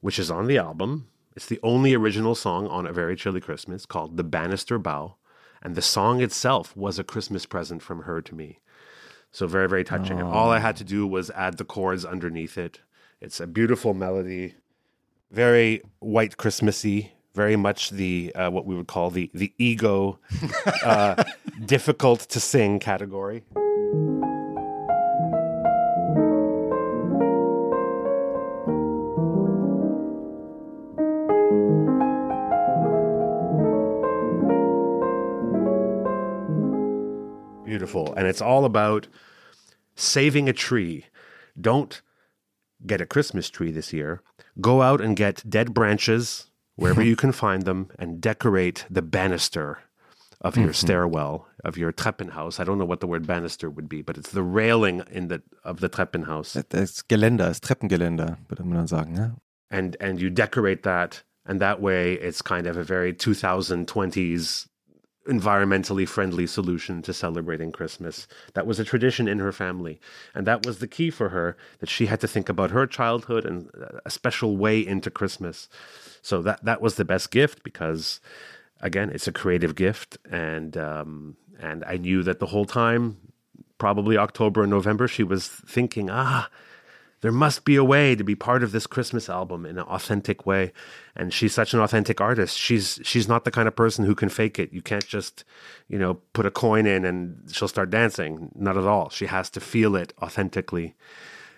which is on the album. It's the only original song on A Very Chilly Christmas called The Banister Bough. And the song itself was a Christmas present from her to me. So very, very touching. And all I had to do was add the chords underneath it. It's a beautiful melody, very white Christmassy, very much the uh, what we would call the the ego, uh, <laughs> difficult to sing category. Beautiful. And it's all about saving a tree. Don't get a Christmas tree this year. Go out and get dead branches wherever you <laughs> can find them and decorate the banister of your mm-hmm. stairwell, of your Treppenhaus. I don't know what the word banister would be, but it's the railing in the of the Treppenhaus. Das Geländer, das Treppengeländer, würde man dann sagen. Ja? and and you decorate that and that way it's kind of a very 2020s environmentally friendly solution to celebrating christmas. That was a tradition in her family. And that was the key for her that she had to think about her childhood and a special way into christmas. So that that was the best gift because again it's a creative gift. And um And I knew that the whole time, probably October and November, she was thinking, ah, there must be a way to be part of this Christmas album in an authentic way. And she's such an authentic artist. She's she's not the kind of person who can fake it. You can't just, you know, put a coin in and she'll start dancing. Not at all. She has to feel it authentically.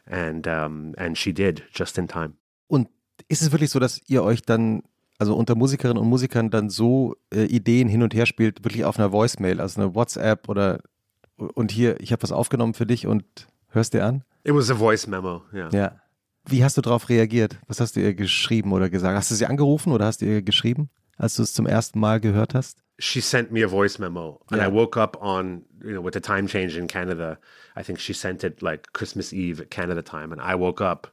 And um, and she did just in time. Und ist es wirklich so, dass ihr euch dann, also unter Musikerinnen und Musikern dann so äh, Ideen hin und her spielt, wirklich auf einer Voicemail, also eine WhatsApp oder und hier, ich habe was aufgenommen für dich und hörst dir an? It was a voice memo, yeah. Ja. Wie hast du darauf reagiert? Was hast du ihr geschrieben oder gesagt? Hast du sie angerufen oder hast du ihr geschrieben, als du es zum ersten Mal gehört hast? She sent me a voice memo, and Yeah. I woke up on you know with the time change in Canada. I think she sent it like Christmas Eve at Canada time, and I woke up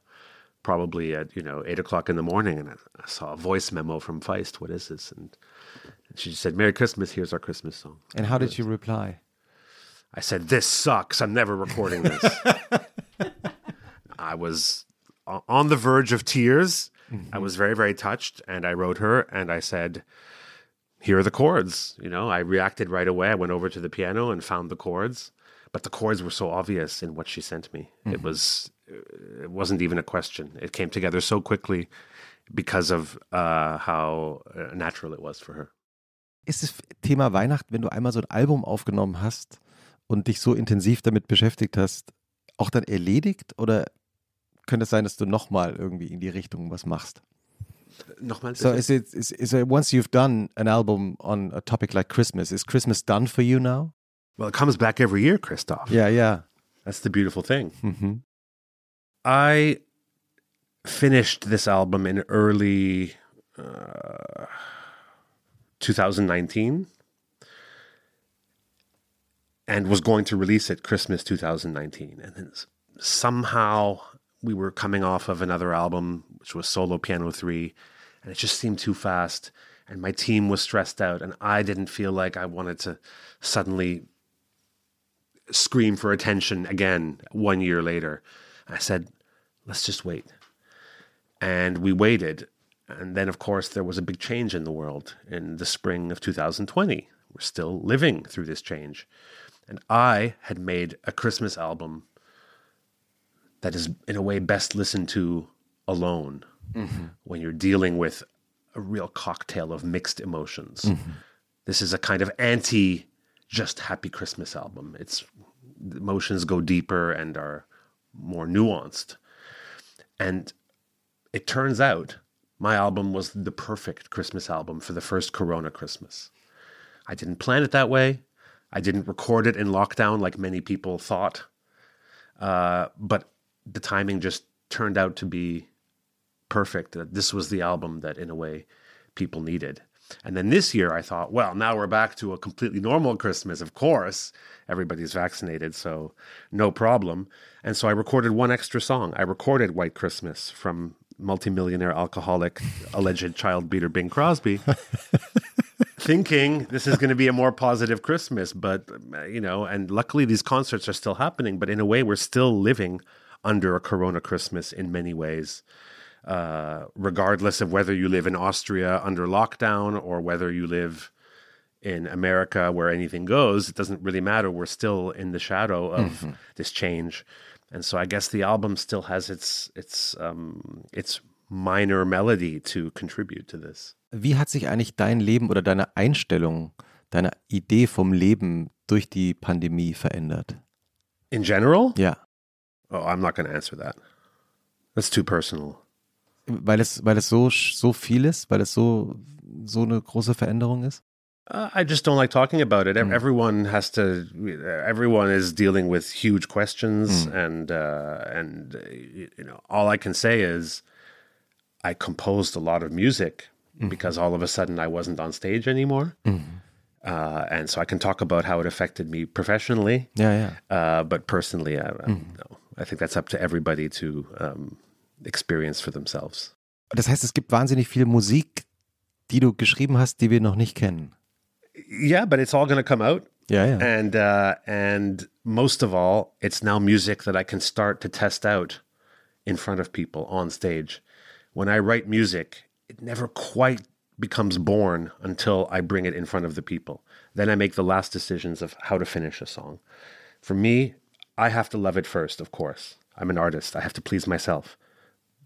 probably at you know eight o'clock in the morning, and I, I saw a voice memo from Feist. What is this? And, and she said, "Merry Christmas. Here's our Christmas song." And how did you reply? I said, "This sucks. I'm never recording this." <laughs> I was on the verge of tears. I was very, very touched, and I wrote her and I said, "Here are the chords." You know, I reacted right away. I went over to the piano and found the chords, but the chords were so obvious in what she sent me. It was, uh, it wasn't even a question. It came together so quickly because of uh, how uh, natural it was for her. Ist das Thema Weihnachten, wenn du einmal so ein Album aufgenommen hast und dich so intensiv damit beschäftigt hast, auch dann erledigt oder könnte es sein, dass du nochmal irgendwie in die Richtung was machst? Nochmal. So is it is, is it once you've done an album on a topic like Christmas, is Christmas done for you now? well, it comes back every year, Christoph. Yeah, yeah. That's the beautiful thing. Mhm. I finished this album in early uh, 2019 and was going to release it Christmas 2019. And then somehow we were coming off of another album, which was Solo Piano 3, and it just seemed too fast. And my team was stressed out, and I didn't feel like I wanted to suddenly scream for attention again one year later. I said, let's just wait. And we waited. And then, of course, there was a big change in the world in the spring of 2020. We're still living through this change. And I had made a Christmas album that is, in a way, best listened to alone when you're dealing with a real cocktail of mixed emotions. This is a kind of anti just happy Christmas album. It's emotions go deeper and are more nuanced. And it turns out my album was the perfect Christmas album for the first Corona Christmas. I didn't plan it that way. I didn't record it in lockdown like many people thought. Uh, but the timing just turned out to be perfect. That this was the album that, in a way, people needed. And then this year, I thought, well, now we're back to a completely normal Christmas. Of course, everybody's vaccinated, so no problem. And so I recorded one extra song. I recorded White Christmas from multimillionaire alcoholic, <laughs> alleged child beater Bing Crosby, <laughs> thinking this is going to be a more positive Christmas. But, you know, and luckily these concerts are still happening. But in a way, we're still living under a Corona Christmas in many ways uh, regardless of whether you live in Austria under lockdown or whether you live in America where anything goes, it doesn't really matter. We're still in the shadow of this change, and so I guess the album still has its its um, its minor melody to contribute to this. Wie hat sich eigentlich dein Leben oder deine Einstellung, deine Idee vom Leben durch die Pandemie verändert? In general, Ja, oh, I'm not going to answer that. That's too personal. weil es, weil es so, so viel ist, weil es so, so eine große Veränderung ist? Uh, I just don't like talking about it. Mm. Everyone has to. Everyone is dealing with huge questions, Mm. and uh, and uh, you know, all I can say is, I composed a lot of music Mm-hmm. because all of a sudden I wasn't on stage anymore, uh, and so I can talk about how it affected me professionally, Yeah, yeah. uh, but personally, I, I, Mm-hmm. no, I think that's up to everybody to um, experience for themselves. Das heißt, es gibt wahnsinnig viel Musik, die du geschrieben hast, die wir noch nicht kennen. Yeah, but it's all going to come out. Yeah, ja. and uh, and most of all, it's now music that I can start to test out in front of people on stage. When I write music, it never quite becomes born until I bring it in front of the people. Then I make the last decisions of how to finish a song. For me, I have to love it first, of course. I'm an artist. I have to please myself.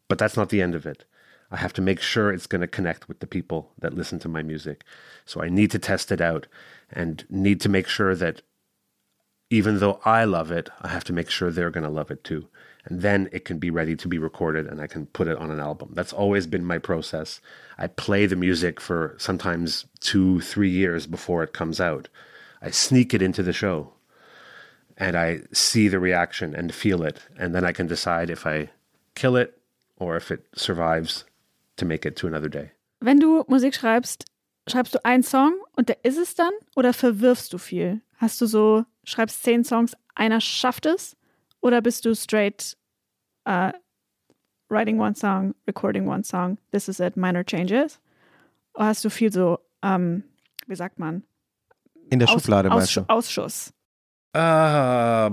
But that's not the end of it. I have to make sure it's going to connect with the people that listen to my music. So I need to test it out and need to make sure that even though I love it, I have to make sure they're going to love it too. And then it can be ready to be recorded and I can put it on an album. That's always been my process. I play the music for sometimes two, three years before it comes out. I sneak it into the show and I see the reaction and feel it. And then I can decide if I kill it or if it survives to make it to another day. Wenn du Musik schreibst, schreibst du einen Song und der ist es dann oder verwirfst du viel? Hast du so, schreibst zehn Songs, einer schafft es oder bist du straight uh, writing one song, recording one song, this is it, minor changes? Oder hast du viel so, um, wie sagt man? In der Aus- Schublade meinst Aussch du? Uh,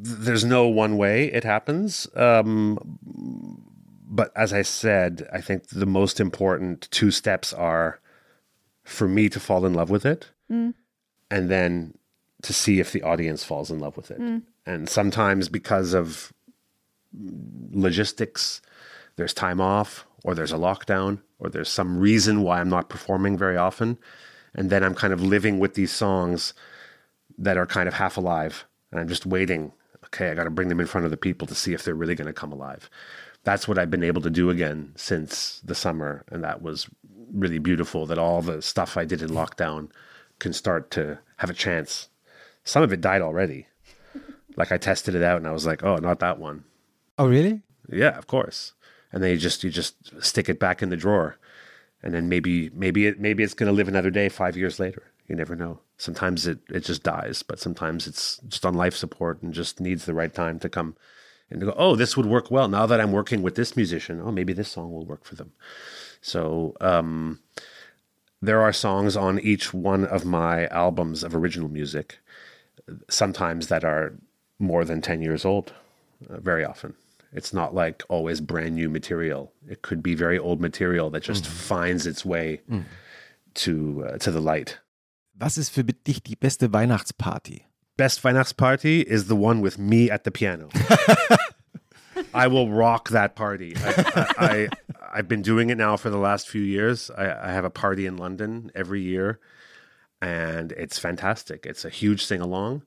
there's no one way it happens. Um, but as I said, I think the most important two steps are for me to fall in love with it and then to see if the audience falls in love with it. And sometimes because of logistics, there's time off, or there's a lockdown, or there's some reason why I'm not performing very often. And then I'm kind of living with these songs that are kind of half alive. And I'm just waiting. Okay, I got to bring them in front of the people to see if they're really going to come alive. That's what I've been able to do again since the summer. And that was really beautiful that all the stuff I did in lockdown can start to have a chance. Some of it died already. Like I tested it out and I was like, oh, not that one. Oh, really? Yeah, of course. And then you just you just stick it back in the drawer, and then maybe maybe it maybe it's going to live another day five years later. You never know. Sometimes it it just dies, but sometimes it's just on life support and just needs the right time to come and to go. Oh, this would work well now that I'm working with this musician. Oh, maybe this song will work for them. So um, there are songs on each one of my albums of original music, sometimes that are more than ten years old. Uh, very often. It's not like always brand new material. It could be very old material that just finds its way to uh, to the light. Was ist für dich die beste Weihnachtsparty? Best Weihnachtsparty is the one with me at the piano. <laughs> I will rock that party. I, I, I, I've been doing it now for the last few years. I, I have a party in London every year, and it's fantastic. It's a huge sing along.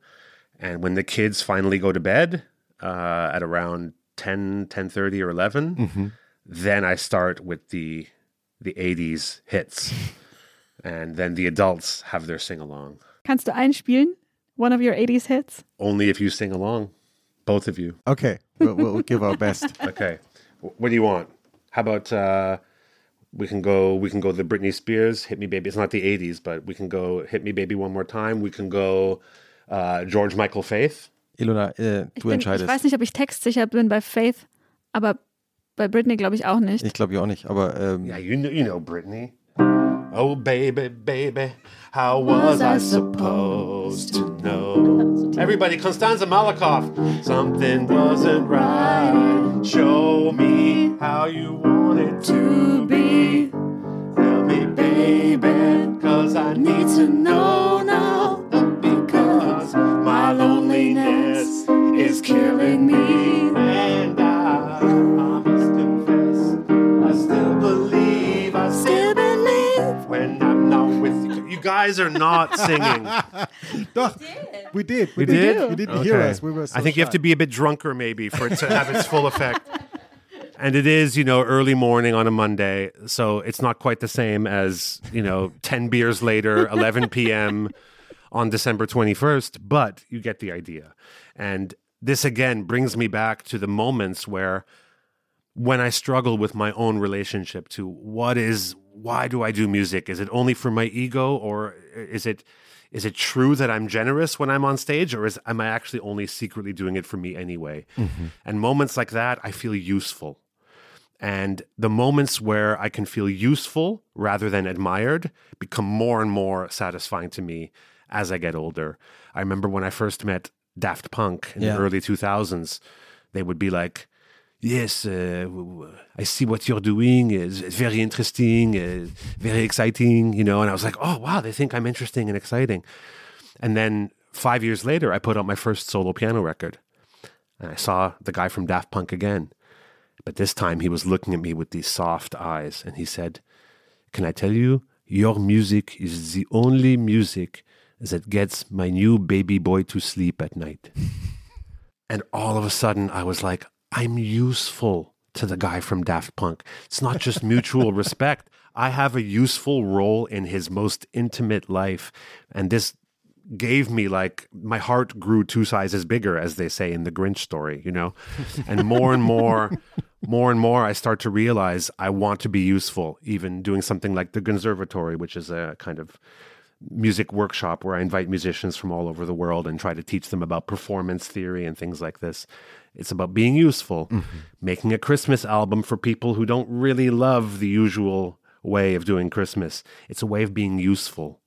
And when the kids finally go to bed uh, at around 10, 10.30 or 11, then I start with the, the 80s hits. And then the adults have their sing along. Kannst du einspielen? One of your 80s hits? Only if you sing along, both of you. Okay, we'll, we'll give our best. <laughs> Okay. What do you want? How about uh, we can go we can go the Britney Spears Hit Me Baby. It's not the 80s, but we can go Hit Me Baby one more time. We can go uh, George Michael Faith. Ilona, äh, Ich, du bin, ich entscheidest. weiß nicht, ob ich textsicher bin bei Faith, aber bei Britney glaube ich auch nicht. Ich glaube ja auch nicht, aber ähm, Yeah, you know, you know Britney. Oh baby, baby, how was I supposed to know? Everybody, Konstanza Malakoff. Something wasn't right. Show me how you want it to be. Tell me, baby, cause I need to know now. Because my loneliness is killing me. When I'm not with you. You guys are not <laughs> singing. Doch, we did. We, did You did? You didn't hear us. We were so I think you have shy. to be a bit drunker maybe for it to have its full <laughs> effect. And it is, you know, early morning on a Monday, so it's not quite the same as, you know, 10 beers later, <laughs> 11 p.m. on December 21st, but you get the idea. And this again brings me back to the moments where when I struggle with my own relationship to what is why do I do music? Is it only for my ego or is it is it true that I'm generous when I'm on stage or is am I actually only secretly doing it for me anyway? Mm-hmm. And moments like that I feel useful. And the moments where I can feel useful rather than admired become more and more satisfying to me as I get older. I remember when I first met Daft Punk in Yeah. the early 2000s, they would be like, yes, uh, I see what you're doing. It's very interesting, uh, very exciting, you know. And I was like, oh, wow, they think I'm interesting and exciting. And then five years later, I put out my first solo piano record. And I saw the guy from Daft Punk again. But this time he was looking at me with these soft eyes and he said, Can I tell you, your music is the only music that gets my new baby boy to sleep at night. <laughs> and all of a sudden, I was like, I'm useful to the guy from Daft Punk. It's not just mutual <laughs> respect. I have a useful role in his most intimate life. And this gave me like my heart grew two sizes bigger, as they say in the Grinch story, you know? And more and more, more and more, I start to realize I want to be useful, even doing something like the Conservatory, which is a kind of music workshop where I invite musicians from all over the world and try to teach them about performance theory and things like this. It's about being useful, mm-hmm. making a Christmas album for people who don't really love the usual way of doing Christmas. It's a way of being useful.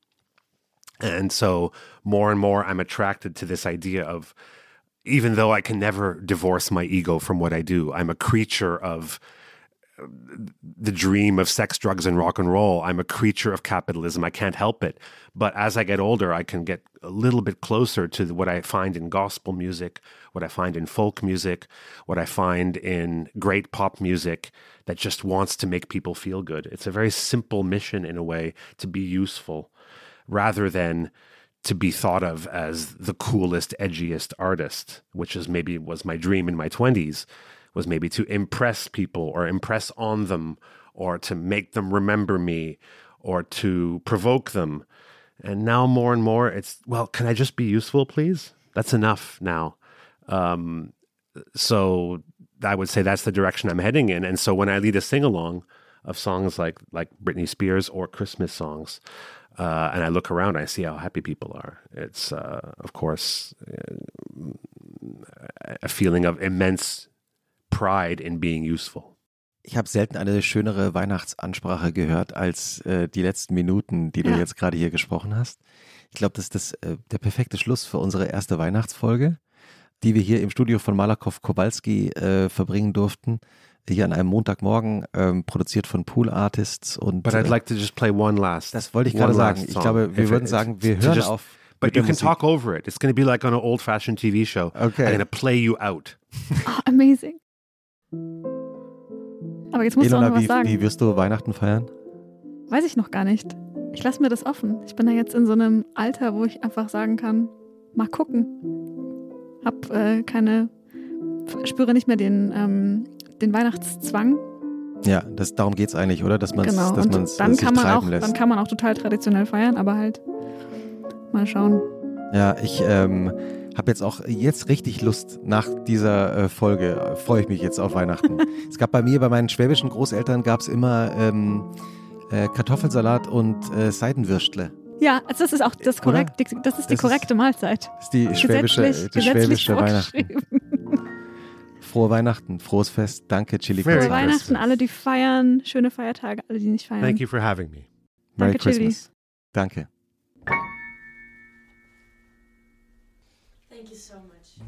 And so more and more I'm attracted to this idea of even though I can never divorce my ego from what I do, I'm a creature of the dream of sex, drugs, and rock and roll. I'm a creature of capitalism. I can't help it. But as I get older, I can get a little bit closer to what I find in gospel music, what I find in folk music, what I find in great pop music that just wants to make people feel good. It's a very simple mission in a way to be useful rather than to be thought of as the coolest, edgiest artist, which is maybe was my dream in my 20s was maybe to impress people or impress on them or to make them remember me or to provoke them. And now more and more it's, well, can I just be useful, please? That's enough now. Um, so I would say that's the direction I'm heading in. And so when I lead a sing along of songs like like Britney Spears or Christmas songs, uh, and I look around, I see how happy people are. It's uh, of course uh, a feeling of immense pride in being useful. Ich habe selten eine schönere Weihnachtsansprache gehört als äh, die letzten Minuten, die du ja. jetzt gerade hier gesprochen hast. Ich glaube, das ist das, äh, der perfekte Schluss für unsere erste Weihnachtsfolge, die wir hier im Studio von Malakow Kowalski äh, verbringen durften. Hier an einem Montagmorgen, ähm, produziert von Pool Artists und. But I'd äh, like to just play one last. Das wollte ich gerade sagen. Ich glaube, wir würden sagen, wir hören just, auf. But you can Musik. talk over it. It's going to be like on an old-fashioned TV show. Okay. I'm going to play you out. Oh, <laughs> amazing. Aber jetzt musst Elona, du auch noch was wie, sagen. Wie wirst du Weihnachten feiern? Weiß ich noch gar nicht. Ich lasse mir das offen. Ich bin da jetzt in so einem Alter, wo ich einfach sagen kann, mal gucken. Hab äh, keine, spüre nicht mehr den, ähm, den Weihnachtszwang. Ja, das, darum geht es eigentlich, oder? Dass man es genau. dass man's, dann kann man auch, lässt. Dann kann man auch total traditionell feiern, aber halt mal schauen. Ja, ich ähm, habe jetzt auch jetzt richtig Lust nach dieser äh, Folge. Freue ich mich jetzt auf Weihnachten. <laughs> es gab bei mir, bei meinen schwäbischen Großeltern gab es immer ähm, äh, Kartoffelsalat und äh, Seidenwürstle. Ja, also das ist auch das korrekt, die, das ist die das korrekte ist, Mahlzeit. Das ist die schwäbische, die schwäbische Weihnachten. Frohe Weihnachten, frohes Fest. Danke, Chili Frohe Weihnachten, alle, die feiern. Schöne Feiertage, alle, die nicht feiern. Thank you for having me. Merry Danke, Christmas. Chili. Danke.